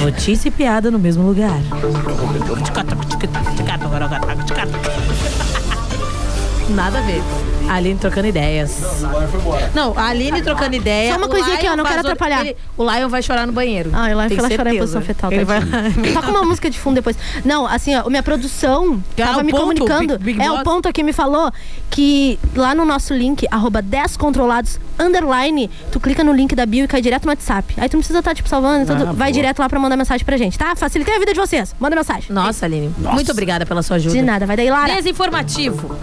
Notícia e piada no mesmo lugar. Nada a ver. A Aline trocando ideias. Não, a Aline trocando ideia. Só uma coisinha aqui, ó, não quero vazou- atrapalhar. ele- o Lion vai chorar no banheiro. Ah, foi lá chorar em certeza. posição fetal. Ele vai tadinho. Tá com uma música de fundo depois. Não, assim, ó, minha produção Ah, tava o me ponto, comunicando. Big- Big é, o ponto aqui me falou que lá no nosso link, arroba 10 controlados, underline, tu clica no link da bio e cai direto no WhatsApp. Aí tu não precisa estar, tipo, salvando, tudo. Ah, vai boa. direto lá pra mandar mensagem pra gente, tá? Facilitei a vida de vocês. Manda mensagem. Nossa, Aline. Muito obrigada pela sua ajuda. De nada, vai daí, Lara. Desinformativo.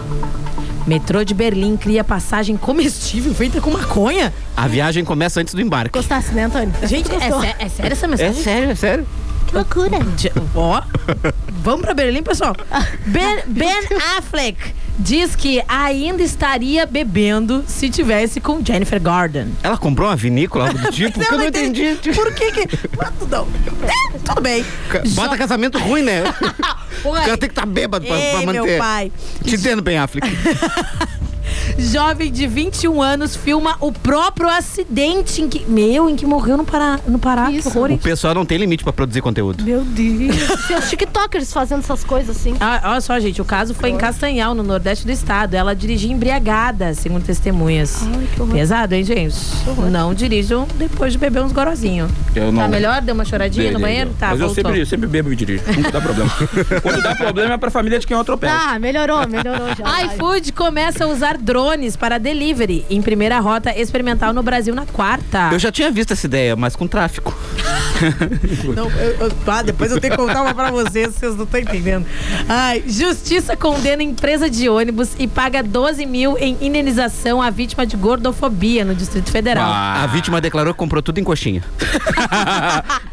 Metrô de Berlim cria passagem comestível feita com maconha. A viagem começa antes do embarque. Gostasse, né, Antônio? Gente, é, Gostou? sé- é sério essa mensagem? É sério, é sério. Que loucura. Ó, vamos pra Berlim, pessoal. Ben, ben Affleck diz que ainda estaria bebendo se tivesse com Jennifer Gordon. Ela comprou uma vinícola, algo do tipo? que eu não entendi. Por que que... Não, é, tudo bem. Bota casamento ruim, né? O Ué. cara tem que estar bêbado pra, Ei, pra meu manter. pai. Te entendo bem, Affleck. Jovem de 21 anos filma o próprio acidente em que. Meu, em que morreu no Pará. No Pará. Que horror, O pessoal não tem limite pra produzir conteúdo. Meu Deus. Tem os tiktokers fazendo essas coisas assim. Ah, olha só, gente, o caso foi em Castanhal, no nordeste do estado. Ela dirigia embriagada, segundo testemunhas. Pesado, hein, gente? Não dirijam depois de beber uns gorozinhos. Eu não. Tá melhor? Deu uma choradinha Dei, no banheiro? Tá, Mas eu voltou. sempre, sempre bebo e dirijo. Nunca dá problema. Quando dá problema é pra família de quem eu atropelo. Tá, melhorou, melhorou já. iFood começa a usar drones para delivery em primeira rota experimental no Brasil na quarta. Eu já tinha visto essa ideia, mas com tráfico. Não, eu- eu- ah, depois eu tenho que contar uma pra vocês, vocês não estão entendendo. Ai, justiça condena empresa de ônibus e paga 12 mil em indenização à vítima de gordofobia no Distrito Federal. A vítima declarou que comprou tudo em coxinha.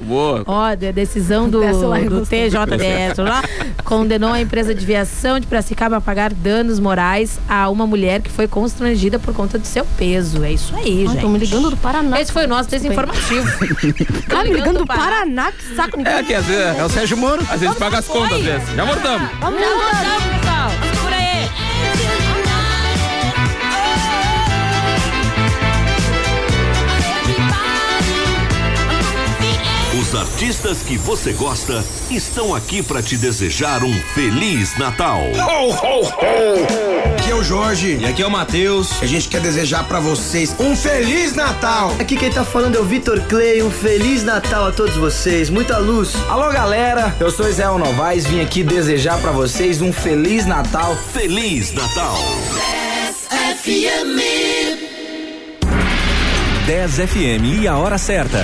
Boa. Ó, de- decisão do, do. TJDS lá condenou a empresa de viação de Piracicaba a pagar danos morais a uma mulher que foi constrangida por conta do seu peso. É isso aí, Ai, gente. tão me ligando do Paraná. Esse foi o nosso desinformativo. Tá me ligando do Paraná, que saco. ninguém- É que às vezes. É o Sérgio Moro. Às vezes paga as contas, às vezes. Já voltamos. Vamos Já voltamos, pessoal. Os artistas que você gosta estão aqui para te desejar um feliz Natal. Aqui é o Jorge e aqui é o Matheus. A gente quer desejar pra vocês um Feliz Natal. Aqui quem tá falando é o Vitor Clay. Um Feliz Natal a todos vocês. Muita luz. Alô galera, eu sou Israel Novaes, vim aqui desejar pra vocês um Feliz Natal. Feliz Natal. 10 FM e a hora certa.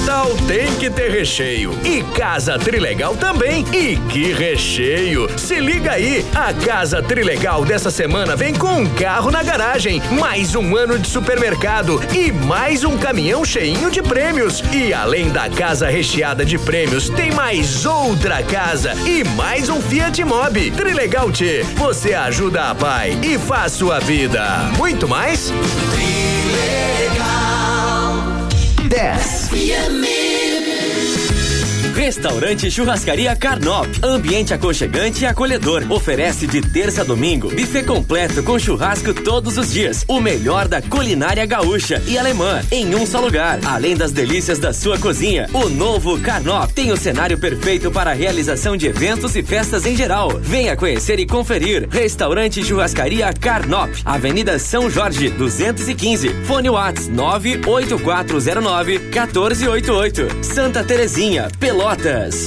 Natal tem que ter recheio. E Casa Trilegal também. E que recheio! Se liga aí, a Casa Trilegal dessa semana vem com um carro na garagem, mais um ano de supermercado e mais um caminhão cheinho de prêmios. E além da casa recheada de prêmios, tem mais outra casa e mais um Fiat Mobi. Trilegal T, você ajuda a pai e faz sua vida. Muito mais? 10. Restaurante Churrascaria Carnop. Ambiente aconchegante e acolhedor. Oferece de terça a domingo buffet completo com churrasco todos os dias. O melhor da culinária gaúcha e alemã em um só lugar. Além das delícias da sua cozinha, o novo Carnop tem o cenário perfeito para a realização de eventos e festas em geral. Venha conhecer e conferir. Restaurante Churrascaria Carnop. Avenida São Jorge, 215. Fone Whats 98409 1488. Santa Terezinha, Pelotas. Pelotas.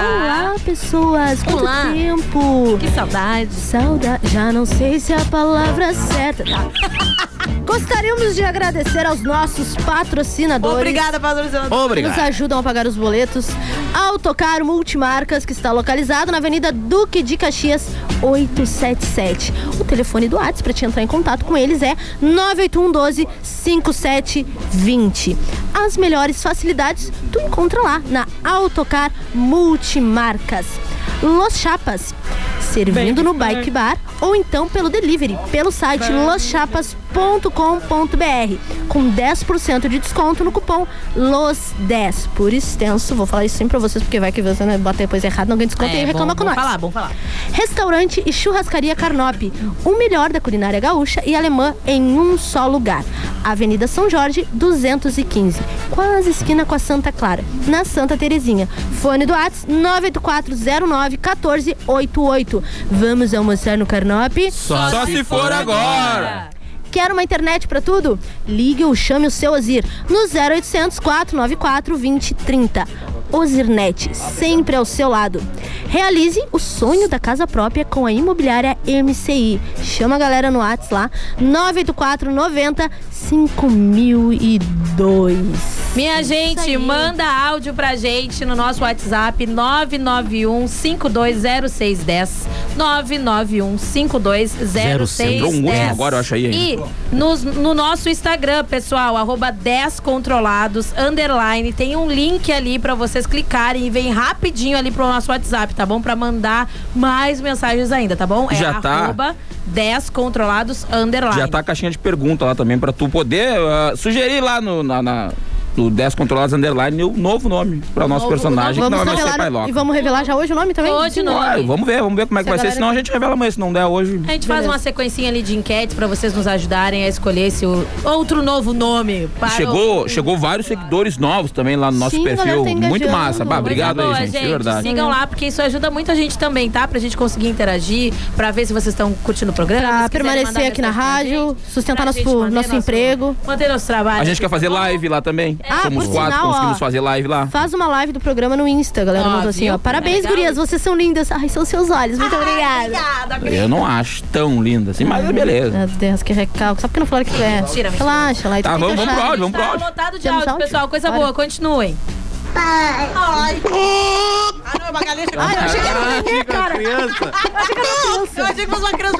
Olá, pessoas. Quanto Olá. tempo? Que saudade. Saudade. Já não sei se é a palavra certa. Tá. Gostaríamos de agradecer aos nossos patrocinadores. Obrigada, patrocinador. Obrigado. Nos ajudam a pagar os boletos. Autocar Multimarcas, que está localizado na Avenida Duque de Caxias, 877. O telefone do WhatsApp para te entrar em contato com eles é 98112 5720. As melhores facilidades tu encontra lá na Autocar Multimarcas. Los Chapas, servindo no Bike Bar ou então pelo delivery, pelo site loschapas.com.br, com 10% de desconto no cupom LOS10. Por extenso, vou falar isso sempre pra vocês, porque vai que você né, bota depois errado, não ganha desconto e aí reclama bom, com bom nós. falar, bom falar. Restaurante e churrascaria Carnop, o melhor da culinária gaúcha e alemã em um só lugar. Avenida São Jorge, 215, quase esquina com a Santa Clara, na Santa Terezinha. Fone do Whats 98409 1488. Vamos almoçar no Carnop? Só, Só se for agora. Quer uma internet pra tudo? Ligue ou chame o seu Ozir no 0800 494 2030. Ozirnet, sempre ao seu lado. Realize o sonho da casa própria com a imobiliária MCI. Chama a galera no WhatsApp lá, 984 90 5002. Minha gente, manda áudio pra gente no nosso WhatsApp 991 520610 991 520610 Entrou um último agora, eu acho aí, hein? Nos- no nosso Instagram, pessoal, arroba 10 controlados, underline, tem um link ali pra vocês clicarem e vem rapidinho ali pro nosso WhatsApp, tá bom? Pra mandar mais mensagens ainda, tá bom? É Já tá. arroba 10 controlados, underline. Já tá a caixinha de pergunta lá também pra tu poder ah, sugerir lá no, na, na- no 10 Controlados Underline o novo nome pra nosso Novo- personagem, que vamos não vai ser revelar- Pai Loca. E vamos revelar já hoje o nome também? Hoje não. Ah, vamos ver, vamos ver como é que vai ser, senão a gente revela amanhã, se não der hoje. A gente faz uma sequencinha ali de enquetes pra vocês nos ajudarem a escolher esse o- outro novo nome para Chegou, o... chegou vários seguidores novos também lá no nosso Sim, perfil. tá Muito massa. Bah, obrigado Coisa aí, boa, gente, de verdade. Sigam lá, porque isso ajuda muito a gente também, tá? Pra gente conseguir interagir, pra ver se vocês estão curtindo o programa. Pra permanecer aqui na rádio, gente, sustentar nosso, gente manter nosso emprego. Manter nosso trabalho. A gente quer fazer live lá também. Ah, Somos quatro, sinal, conseguimos ó, fazer live lá. Faz uma live do programa no Insta, galera. Ó, mandou assim, viu? ó. Parabéns, É gurias, vocês são lindas. Ai, são seus olhos. Muito obrigada. Eu não acho tão linda assim, mas é beleza. Meu Deus, que recalque. Só porque não falaram que tu é. Mentira. Relaxa, lá. Tá, vamos- vamos pro áudio, vamos pro Tá áudio. lotado de áudio, áudio? pessoal. Coisa Bora. boa, continuem. Ai. Ah, não, é Magalhães. Ai, eu achei que era um nenê, cara. Criança. Eu achei que fosse uma criança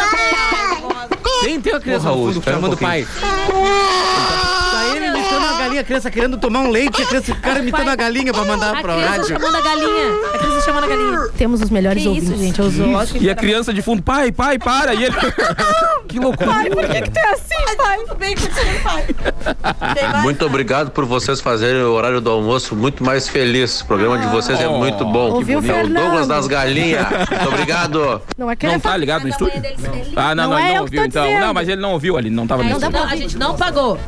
Tem, tem uma criança hoje. chamando o pai. Tá ele imitando a galinha a criança querendo tomar um leite, a criança, o cara imitando a galinha pra mandar A pra criança rádio. chamando a galinha. A criança chamando a galinha. Temos os melhores Que ouvintes. isso, gente? Eu zoológico. E a criança de fundo, pai, pai, para. E ele. que loucura. Pai, por que que tu é assim, pai? Tudo bem, continua, pai. Muito obrigado por vocês fazerem o horário do almoço muito mais feliz. O programa de vocês é Oh. muito bom. Ouviu, é o? Douglas das Galinhas. Muito obrigado. Não é que ele Não tá ligado no estúdio? Ah, não, Não não, ele é não que ouviu então. dizendo. Não, mas ele não ouviu ali, não tava no Não, estúdio. não, a gente não pagou.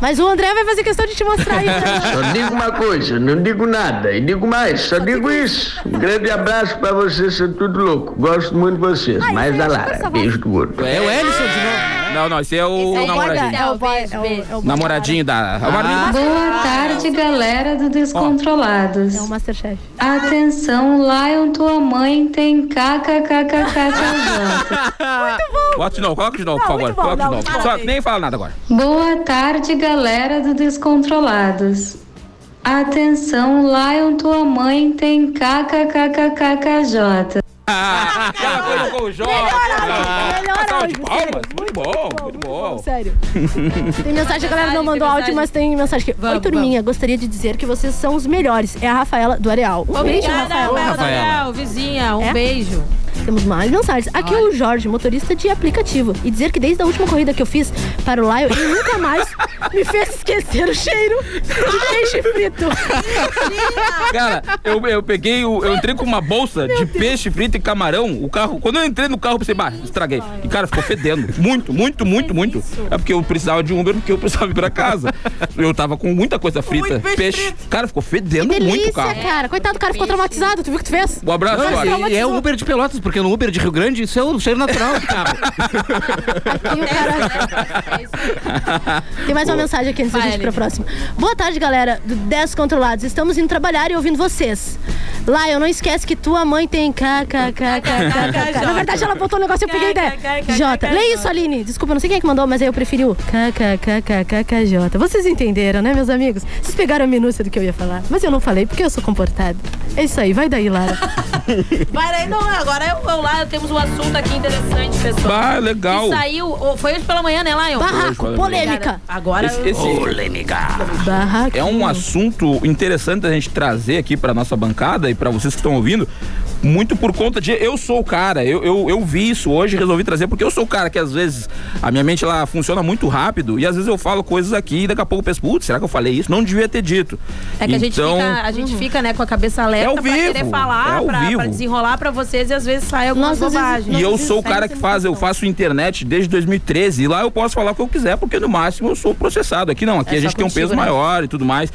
Mas o André vai fazer questão de te mostrar aí. Só digo uma coisa, não digo nada. E digo mais, só digo isso. Um grande abraço pra vocês, são tudo louco. Gosto muito de vocês. Mais da Lara. Beijo do gordo. É o Ellison de novo. Não, não, esse é o o namoradinho. É o boy- é o- é o Namoradinho da. Ah. Boa tarde, galera do Descontrolados. É o Masterchef. Atenção, Lion, tua mãe tem kkkkkk. Bota de novo, coloca de novo, por favor. bom, Coloca de não, novo. Só, parabéns. nem fala nada agora. Boa tarde, galera do Descontrolados. Atenção, Lion, tua mãe tem kkkkkj. Aquela coisa com o Jó. melhor Salve de áudio, palmas. Muito bom, muito bom. Sério. Tem mensagem, a galera não mandou áudio, mas tem mensagem aqui. Oi, turminha, gostaria de dizer que vocês são os melhores. É a Rafaela do Areal. Um beijo, Rafaela. Rafael, vizinha. Um É? beijo. Temos mais mensagens. Aqui é o Jorge, motorista de aplicativo. E dizer que desde a última corrida que eu fiz para o Lion, ele nunca mais me fez esquecer o cheiro de peixe frito. Cara, eu, eu peguei, o, eu entrei com uma bolsa de peixe frito e camarão. O carro, quando eu entrei no carro, eu pensei, bah, estraguei. E cara, ficou fedendo. Muito, muito, muito, muito. É porque eu precisava de um Uber, porque eu precisava ir pra casa. Eu tava com muita coisa frita. Peixe. Cara, ficou fedendo muito o Delícia, carro. cara. Coitado, o cara ficou traumatizado. Tu viu o que tu fez? Um abraço, Não, Jorge. e, é o Uber de Pelotas, porque no Uber de Rio Grande isso é o cheiro natural do carro. O cara... Tem mais uma mensagem aqui antes da gente ir pra próxima. Boa tarde, galera do 10 Controlados. Estamos indo trabalhar e ouvindo vocês. Lion, não esquece que tua mãe tem kkkkkk. Na verdade, ela botou um negócio e eu peguei ideia. Jota. Lê isso, Aline. Desculpa, não sei quem é que mandou, mas aí eu preferi o kkkkkj. Vocês entenderam, né, meus amigos? Vocês pegaram a minúcia do que eu ia falar. Mas eu não falei porque eu sou comportada. É isso aí, vai daí, Lara. Vai daí, não, agora eu, eu lá temos um assunto aqui interessante, pessoal. Ah, legal. Que saiu, oh, foi hoje pela manhã, né, Lion? Barraco, polêmica. Agora Esse- esse- Barraco. É um assunto interessante a gente trazer aqui pra nossa bancada e pra vocês que estão ouvindo, muito por conta de eu sou o cara, eu, eu, eu vi isso hoje e resolvi trazer, porque eu sou o cara que às vezes a minha mente ela funciona muito rápido e às vezes eu falo coisas aqui e daqui a pouco eu penso, putz, será que eu falei isso? Não devia ter dito. É que a gente então, fica, a gente fica, né, com a cabeça alerta É ao pra vivo, querer falar, é pra, vivo. pra desenrolar pra vocês e às vezes sai algumas Nossa. E eu sou o cara que faz, eu faço internet desde 2013 e lá eu posso falar o que eu quiser, porque no máximo eu sou processado. Aqui não, aqui É a gente tem um peso né? maior e tudo mais.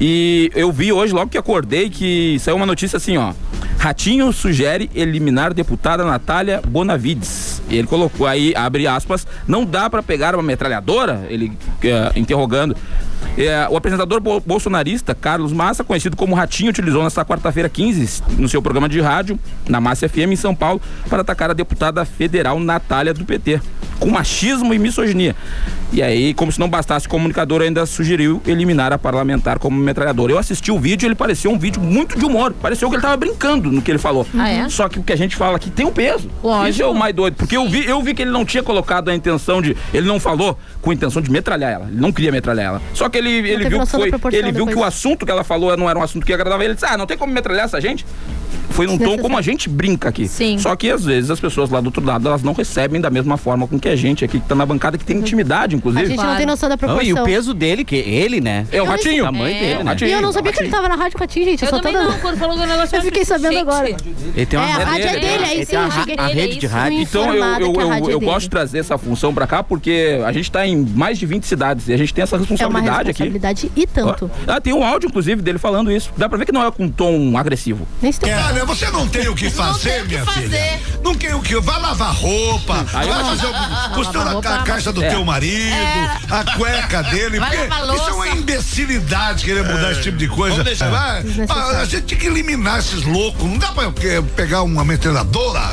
E eu vi hoje, logo que acordei, que saiu uma notícia assim, ó. Ratinho sugere eliminar deputada Natália Bonavides. E ele colocou aí, abre aspas, não dá pra pegar uma metralhadora? Ele eh, interrogando. É, o apresentador bo- bolsonarista Carlos Massa, conhecido como Ratinho, utilizou nesta quarta-feira 15, no seu programa de rádio, na Massa FM em São Paulo, para atacar a deputada federal Natália do PT, com machismo e misoginia. E aí, como se não bastasse, o comunicador ainda sugeriu eliminar a parlamentar como metralhadora. Eu assisti o vídeo, ele pareceu um vídeo muito de humor. Pareceu que ele tava brincando no que ele falou. Ah, é? Só que o que a gente fala aqui tem um peso. Lógico. Isso é o mais doido. Porque eu vi, eu vi que ele não tinha colocado a intenção de. Ele não falou com a intenção de metralhar ela. Ele não queria metralhar ela. Só que ele, ele viu que foi. Ele viu que o assunto que ela falou não era um assunto que agradava ele. Ele disse: Ah, não tem como metralhar essa gente. Foi num tom como a gente brinca aqui. Sim. Só que às vezes as pessoas lá do outro lado elas não recebem da mesma forma com que a gente aqui que tá na bancada, que tem intimidade, A inclusive. gente não tem noção da Não, proporção. e o peso dele, que ele, né? É o ratinho. A mãe É, dele, o né? E eu não sabia que ele tava na rádio com a Tim, gente. Eu, Eu só também tava... não, quando falou do negócio Eu fiquei sabendo gente, agora. Ele tem uma É, a rádio é dele, dele, ele aí sim, a, rede de rádio. Então eu, eu, eu, é eu gosto de trazer essa função pra cá porque a gente tá em mais de 20 cidades e a gente tem essa É uma responsabilidade aqui. responsabilidade e tanto. Ah, tem um áudio, inclusive, dele falando isso. Dá pra ver que não é com tom agressivo. Nem se Olha, você não tem o que fazer, minha filha. Não tem o que. Vai lavar roupa, vai fazer o, costura roupa, a caixa do é. teu marido, a cueca dele. Isso é uma imbecilidade querer mudar esse tipo de coisa. Vamos deixar. Vai, Desnecessário. a gente tem que eliminar esses loucos. Não dá pra pe- pegar uma metralhadora.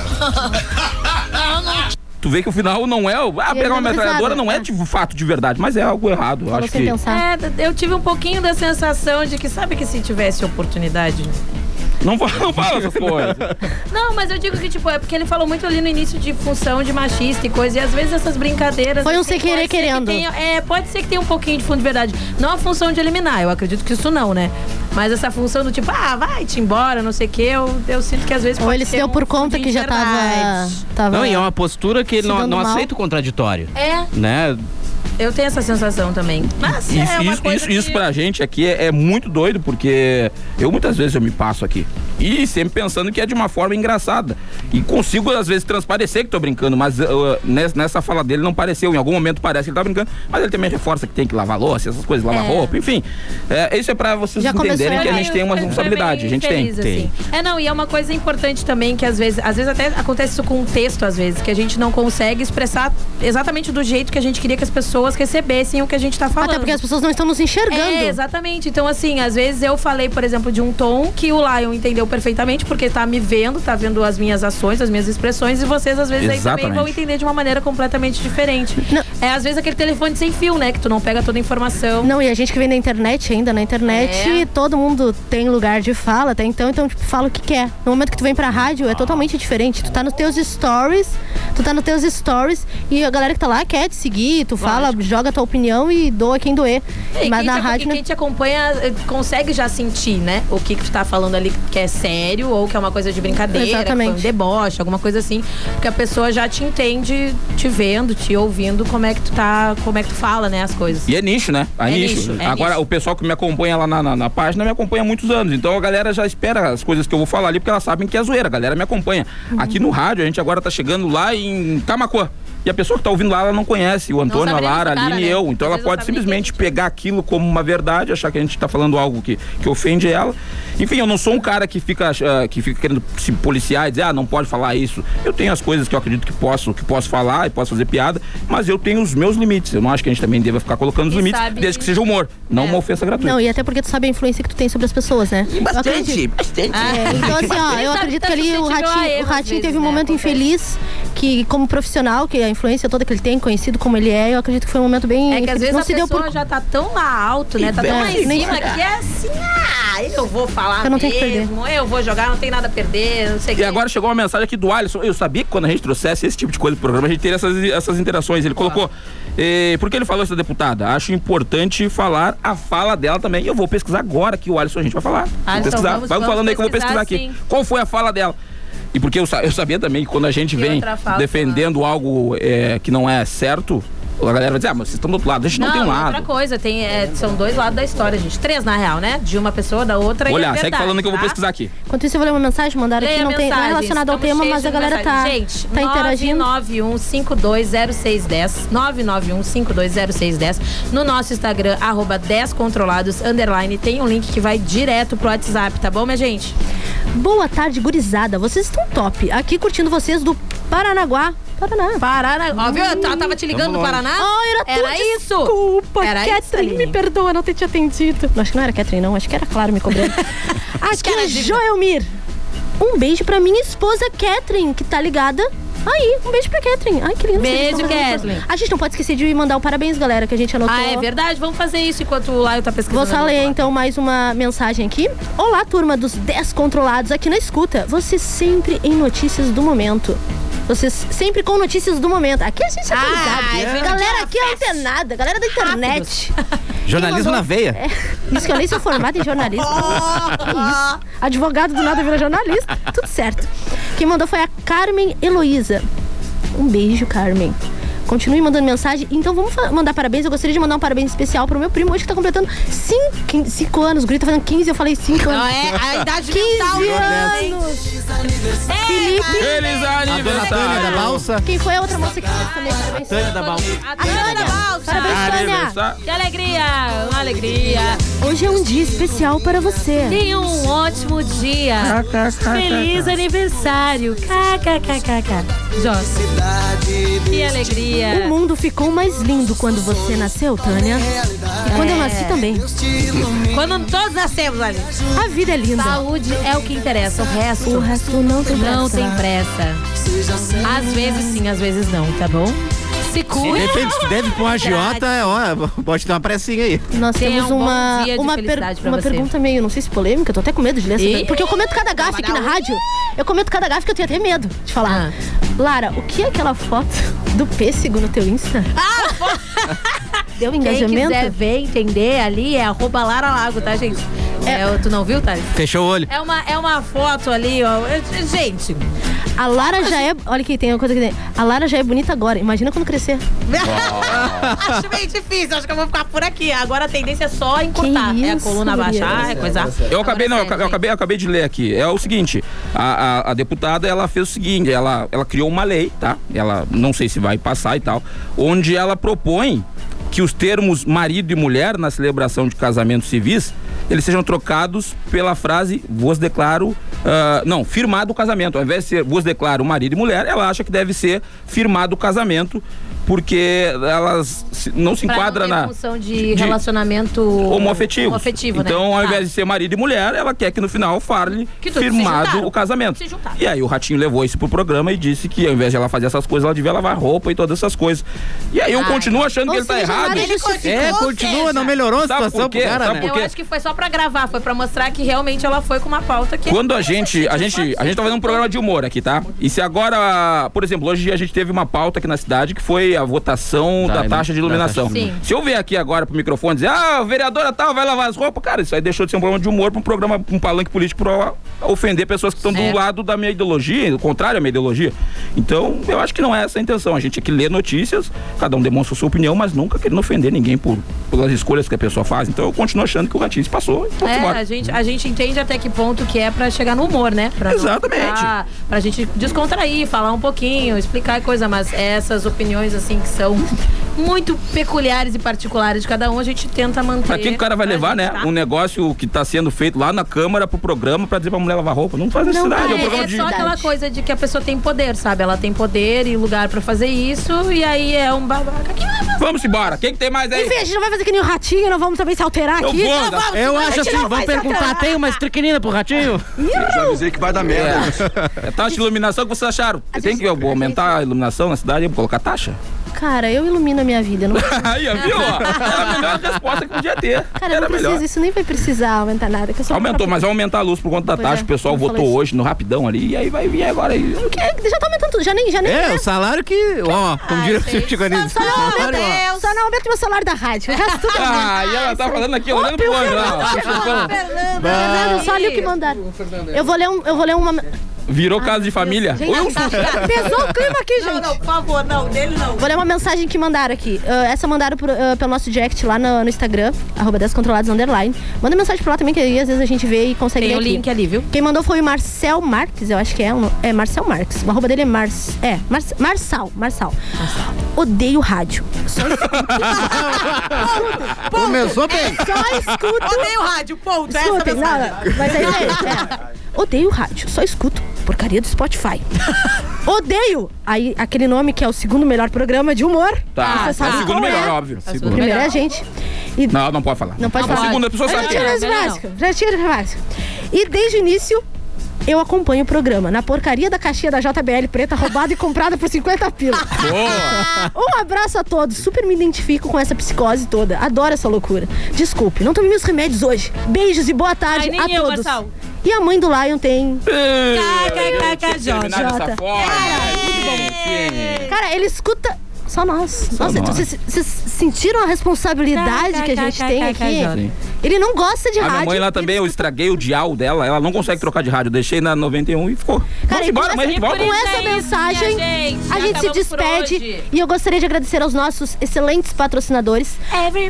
Tu vê que o final não é. o- Ah, pegar uma metralhadora não é de fato de verdade, mas é algo errado. Eu acho que. pensar. É, eu tive um pouquinho da sensação de que, sabe que se tivesse oportunidade, Não, não fala essas coisas. Não, mas eu digo que, tipo, é porque ele falou muito ali no início de função de machista e coisa, e às vezes essas brincadeiras. Foi um assim, sem querer ser que querendo. tenha- é, pode ser que tenha um pouquinho de fundo de verdade. Não a função de eliminar, eu acredito que isso não, né? Mas essa função do tipo, ah, vai-te embora, não sei o quê, eu, eu sinto que às vezes Ou pode ele se deu um por conta que já tava. tava Não, e é uma postura que ele não, não aceita o contraditório. É, Né? Eu tenho essa sensação também. Mas Isso, é uma isso, coisa isso, que- isso pra gente aqui é, é muito doido, porque eu muitas vezes eu me passo aqui. E sempre pensando que é de uma forma engraçada. E consigo, às vezes, transparecer que tô brincando, mas uh, nessa, nessa fala dele não pareceu. Em algum momento parece que ele tá brincando, mas ele também reforça que tem que lavar louça, essas coisas, lavar É. roupa, enfim. É, isso é pra vocês Já entenderem que a gente tem uma responsabilidade. A gente feliz, tem. assim. É, não, e é uma coisa importante também que às vezes, às vezes até acontece isso com o texto, às vezes, que a gente não consegue expressar exatamente do jeito que a gente queria que as pessoas recebessem o que a gente tá falando. Até porque as pessoas não estão nos enxergando. É, exatamente. Então, assim, às vezes eu falei, por exemplo, de um tom que o Lion entendeu perfeitamente, porque tá me vendo, tá vendo as minhas ações, as minhas expressões, e vocês, às vezes, aí também vão entender de uma maneira completamente diferente. É, às vezes, aquele telefone sem fio, né? Que tu não pega toda a informação. Não, e a gente que vem na internet ainda, na internet, É. todo mundo tem lugar de fala até então, então tipo, fala o que quer. No momento que tu vem pra rádio, é totalmente diferente. Tu tá nos teus stories, tu tá nos teus stories e a galera que tá lá quer te seguir, tu fala, joga a tua opinião e doa quem doer. E Mas quem na te, rádio, quem te acompanha eh, consegue já sentir, né? O que, que tu tá falando ali que é sério ou que é uma coisa de brincadeira, Exatamente. que foi um deboche, alguma coisa assim. Porque a pessoa já te entende, te vendo, te ouvindo, como é que tu tá, como é que tu fala, né, as coisas. E é nicho, né? É, É nicho. nicho, é Agora, nicho. o pessoal que me acompanha lá na, na, na página me acompanha há muitos anos. Então a galera já espera as coisas que eu vou falar ali, porque elas sabem que é zoeira. A galera me acompanha. Uhum. Aqui no rádio, a gente agora tá chegando lá em Camacuã. E a pessoa que tá ouvindo lá, ela não conhece o Antônio, a Lara, a Aline e né? eu. Então ela pode simplesmente pegar aquilo como uma verdade, achar que a gente tá falando algo que, que ofende ela. Enfim, eu não sou um cara que fica, ah, que fica querendo se policiar e dizer, ah, não pode falar isso. Eu tenho as coisas que eu acredito que posso, que posso falar e posso fazer piada, mas eu tenho os meus limites. Eu não acho que a gente também deva ficar colocando os E limites, sabe- desde que seja humor, não É. uma ofensa gratuita. Não, e até porque tu sabe a influência que tu tem sobre as pessoas, né? Bastante, bastante. É, então, assim, ó, eu acredito que ali o Ratinho, o Ratinho vezes, teve um né? momento infeliz, que como profissional, que a influência toda que ele tem, conhecido como ele é, eu acredito que foi um momento bem. É que às vezes não a se deu pessoa por já tá tão lá alto, né? Tá tão lá em É, nem- cima que é assim, ah, eu vou falar Eu não mesmo, eu vou jogar, não tem nada a perder, não sei o E agora chegou uma mensagem aqui do Alisson. Eu sabia que quando a gente trouxesse esse tipo de coisa pro programa, a gente teria essas, essas interações. Ele colocou. Eh, por que ele falou essa deputada? Acho importante falar a fala dela também. E eu vou pesquisar agora que o Alisson a gente vai falar. Vou Alisson, pesquisar. vamos- vai vamos falando aí que eu vou pesquisar, pesquisar aqui. sim. Qual foi a fala dela? E porque eu, eu sabia também que quando a gente E vem defendendo algo eh, que não é certo, a galera vai dizer, ah, mas vocês estão do outro lado. A gente não, tem um lado. outra coisa, tem, é, são dois lados da história, gente. Três, na real, né? De uma pessoa, da outra Vou e é segue falando que eu vou tá? pesquisar aqui. Enquanto isso, eu vou ler uma mensagem, mandaram aqui, não, tem, não é mensagens, relacionado ao tema, mas a galera tá, mensagens. Gente, tá interagindo. 991520610, 991520610, no nosso Instagram, arroba 10controlados, underline, tem um link que vai direto pro WhatsApp, tá bom, minha gente? Boa tarde, gurizada. Vocês estão top. Aqui curtindo vocês do Paranaguá. Paraná. Paraná. Ó, viu? Eu tava te ligando do. Paraná? Ah, era, Era isso. Desculpa, Era isso, Catherine, Aline. me perdoa não ter te atendido. Acho que não era Catherine, não. Acho que era Claro me cobrando. Aqui é Joelmir. Um beijo pra minha esposa Catherine, que tá ligada. Aí, um beijo pra Catherine. Ai, que lindo. que vocês Beijo, estão fazendo Kathleen. isso. A gente não pode esquecer de mandar o parabéns, galera, que a gente anotou. Ah, é verdade? Vamos fazer isso enquanto o Laio tá pesquisando. Vou só ler então mais uma mensagem aqui. Olá, turma dos 10 controlados aqui na escuta. Você sempre em notícias do momento. Vocês sempre com notícias do momento. Aqui a gente é atualizado. verdade. Galera aqui é antenada, galera da internet. Jornalismo na veia. É, isso que eu nem sou formada em jornalismo. Que isso. Advogado do nada vira jornalista. Tudo certo. Quem mandou foi a Carmen Heloísa. Um beijo, Carmen. Continue mandando mensagem. Então vamos mandar parabéns. Eu gostaria de mandar um parabéns especial pro meu primo hoje que tá completando 5 anos. O Guri tá fazendo 15, eu falei 5 anos. Não, é a idade 15 mental, né? anos. Felipe. Feliz aniversário. da Balsa. Quem foi a outra moça que fez também? Parabéns. Tânia da Balsa. A Tânia da Balsa. Parabéns, Tânia. Que alegria, uma alegria. Hoje é um dia especial para você. Tenha um ótimo dia. Feliz aniversário. KKKKK. Jossa. Que alegria. O mundo ficou mais lindo quando você nasceu, Tânia. E quando eu É. nasci também. Quando todos nascemos ali. A vida é linda. Saúde é o que interessa. O resto. O resto não tem pressa. Não tem pressa. Às vezes sim, às vezes não, tá bom? Se De repente, se deve pra um agiota, é, ó, pode ter uma pressinha aí. Nós Tenha temos um uma, uma, per- uma pergunta meio, não sei se polêmica, tô até com medo de ler essa pergunta, Porque eu comento cada gafe aqui na rádio. Eu comento cada gafe que eu tenho até medo de falar. Lara, o que é aquela foto do pêssego no teu Insta? Deu Quem engajamento? quiser ver, entender ali, é arroba Lara Lago, tá, gente? É, tu não viu, Thales? Fechou o olho. É uma, é uma foto ali, ó. É- Gente. A Lara já é. Olha aqui, tem uma coisa que tem. A Lara já é bonita agora. Imagina quando crescer. Acho meio difícil, acho que eu vou ficar por aqui. Agora a tendência é só encurtar. é a coluna baixar, é coisa. Eu acabei, não, eu acabei, eu acabei, eu acabei de ler aqui. É o seguinte, a, a, a deputada, ela fez o seguinte, ela, ela criou uma lei, tá? Ela, não sei se vai passar e tal, onde ela propõe que os termos marido e mulher na celebração de casamentos civis, eles sejam trocados pela frase vos declaro, ah, não, firmado o casamento. Ao invés de ser vos declaro marido e mulher, ela acha que deve ser firmado o casamento, porque elas não se Pra enquadra não ter na função de, relacionamento homoafetivo. homoafetivo, então, né? ao Tá. invés de ser marido e mulher, ela quer que no final fale Que firmado o casamento. E aí o Ratinho levou isso pro programa e disse que ao invés de ela fazer essas coisas, ela devia lavar roupa e todas essas coisas. E aí eu Ai. continuo achando que Ou ele tá seja, errado. nada Ele É, continua, seja. não melhorou a Sabe por situação quê? pro cara, Sabe né? por quê? Eu acho que foi só pra gravar, foi pra mostrar que realmente ela foi com uma pauta que. Quando a gente, a gente, a gente tá fazendo um programa de humor aqui, tá? E se agora, por exemplo, hoje a gente teve uma pauta aqui na cidade que foi a votação da, Da- taxa de iluminação. taxa de. Se eu vier aqui agora pro microfone dizer, ah, vereadora tal vai lavar as roupas, cara, isso aí deixou de ser um programa de humor pra um programa, um palanque político pra ofender pessoas que estão É. do lado da minha ideologia, do contrário à minha ideologia. Então, eu acho que não é essa a intenção. A gente tem que ler notícias, cada um demonstra a sua opinião, mas nunca querendo ofender ninguém por, pelas escolhas que a pessoa faz. Então, eu continuo achando que o Ratinho se passou. e É, embora. a gente, a gente entende até que ponto que é pra chegar no humor, né? Pra não Exatamente. ficar- pra gente descontrair, falar um pouquinho, explicar coisa, mas essas opiniões, assim, que são muito peculiares e particulares de cada um, a gente tenta manter. Pra que que o cara vai levar, né? tá? Um negócio que tá sendo feito lá na Câmara pro programa pra dizer pra mulher lavar roupa. Não faz necessidade. é um É, programa é de. só aquela coisa de que a pessoa tem poder, sabe? Ela tem poder e lugar pra fazer isso, e aí é um babaca que Vamos embora. Quem que tem mais aí? Enfim, a gente não vai fazer que nem o ratinho, não vamos também se alterar Eu aqui. vou, Não vamos, Eu acho assim, vamos perguntar, alterar. tem uma estriquinina pro ratinho? Já avisei que vai dar merda. É, taxa de iluminação que vocês acharam? Tem que aumentar a iluminação na cidade e colocar taxa? Cara, eu ilumino a minha vida. eu Não... Aí, viu? ó? Era a melhor resposta que podia ter. Cara, Era não precisa, melhor. isso nem vai precisar aumentar nada. Que eu sou Aumentou, mas vai aumentar a luz por conta da Pois taxa. é, o pessoal votou isso. hoje no rapidão ali. E aí vai vir agora aí. É, já tá aumentando tudo, já nem, já nem É, né? o salário que, ó, como diria o Chico Anísio. Só não aumenta, só não aumenta meu salário da rádio. O resto tudo Ah, e ela tá falando aqui, olhando pro anjo lá. ó. Fernando, só ali o que mandaram. Eu vou ler, um, eu vou ler uma. Virou casa de família. Gente, Wilson. pesou o clima aqui, gente. Não, não, por favor, não, dele não. Vou ler uma mensagem que mandaram aqui. Ah, essa mandaram pro- ah, pelo nosso direct lá no, no Instagram, arroba descontrolados underline. Manda mensagem pra lá também, que aí às vezes a gente vê e consegue Tem ler o aqui. link ali, viu? Quem mandou foi o Marcel Marques, eu acho que é. um- É Marcel Marques. O arroba dele é Mar... É, Mar... Marçal. Marçal. Odeio rádio. Só Começou bem. Só escuto. Odeio rádio, ponto. Essa Escutem, mensagem. não, não, mas aí, é. Odeio rádio, só escuto porcaria do Spotify. Odeio! Aí, aquele nome que é o segundo melhor programa de humor. Tá, Você é o segundo melhor, é. óbvio. O primeiro é a gente. E Não, não pode falar. não pode A falar. segunda pessoa sabe Já é. as básicas. Já básicas. E desde o início, eu acompanho o programa. Na porcaria da caixinha da JBL preta, roubada e comprada por 50 pila. Boa! Um abraço a todos. Super me identifico com essa psicose toda. Adoro essa loucura. Desculpe, não tomei meus remédios hoje. Beijos e boa tarde Ai, nem a eu, todos. Marçal. E a mãe do Lion tem. KKKK, Terminar dessa Jota. forma. Muito bonitinho. Cara, ele escuta. Só nós. Só Nossa, nós. vocês, vocês sentiram a responsabilidade que a gente tem aqui? Ele não gosta de A rádio. minha mãe lá também, eu estraguei o dial dela, ela não consegue trocar de rádio. Deixei na 91 e ficou. Cara, Vamos e embora, com amanhã a gente essa, volta. com essa É isso, mensagem, gente. a gente se despede. E eu gostaria de agradecer aos nossos excelentes patrocinadores.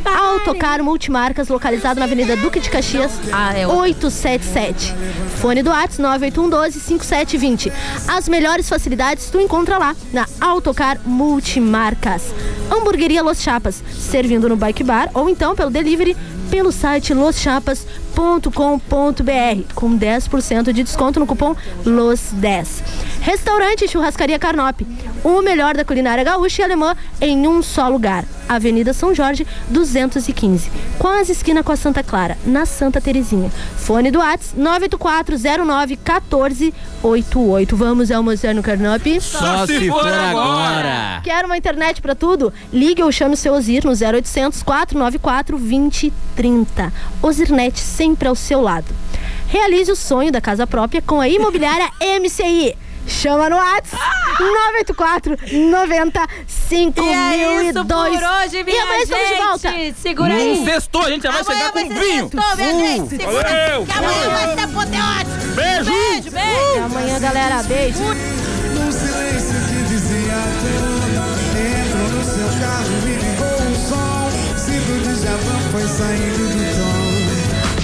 Autocar Multimarcas, localizado na Avenida Duque de Caxias, Ah, é. 877. Fone do WhatsApp 98112 5720. As melhores facilidades tu encontra lá na Autocar Multimarcas. Hamburgueria Los Chapas, servindo no Bike Bar ou então pelo delivery pelo site loschapas.com.br com 10% de desconto no cupom LOS10. Restaurante Churrascaria Carnop, o melhor da culinária gaúcha e alemã em um só lugar. Avenida São Jorge, 215, quase esquina com a Santa Clara, na Santa Terezinha. Fone do Whats 984091488. Vamos almoçar no Carnop? Só se for agora. Quer uma internet pra tudo? Ligue ou chame o seu Ozir no 0800 494 2030. Ozirnet sempre ao seu lado. Realize o sonho da casa própria com a imobiliária MCI. Chama no WhatsApp 984 90 5002. E é isso por hoje, minha E amanhã estamos de gente. volta. Segura aí. Sextou, a gente já vai Amanhã chegar com vinho. sextou, minha gente. Uh, Segura valeu. que amanhã vai ser apoteótico. Beijo. Beijo, beijo. Até amanhã, galera. Beijo. No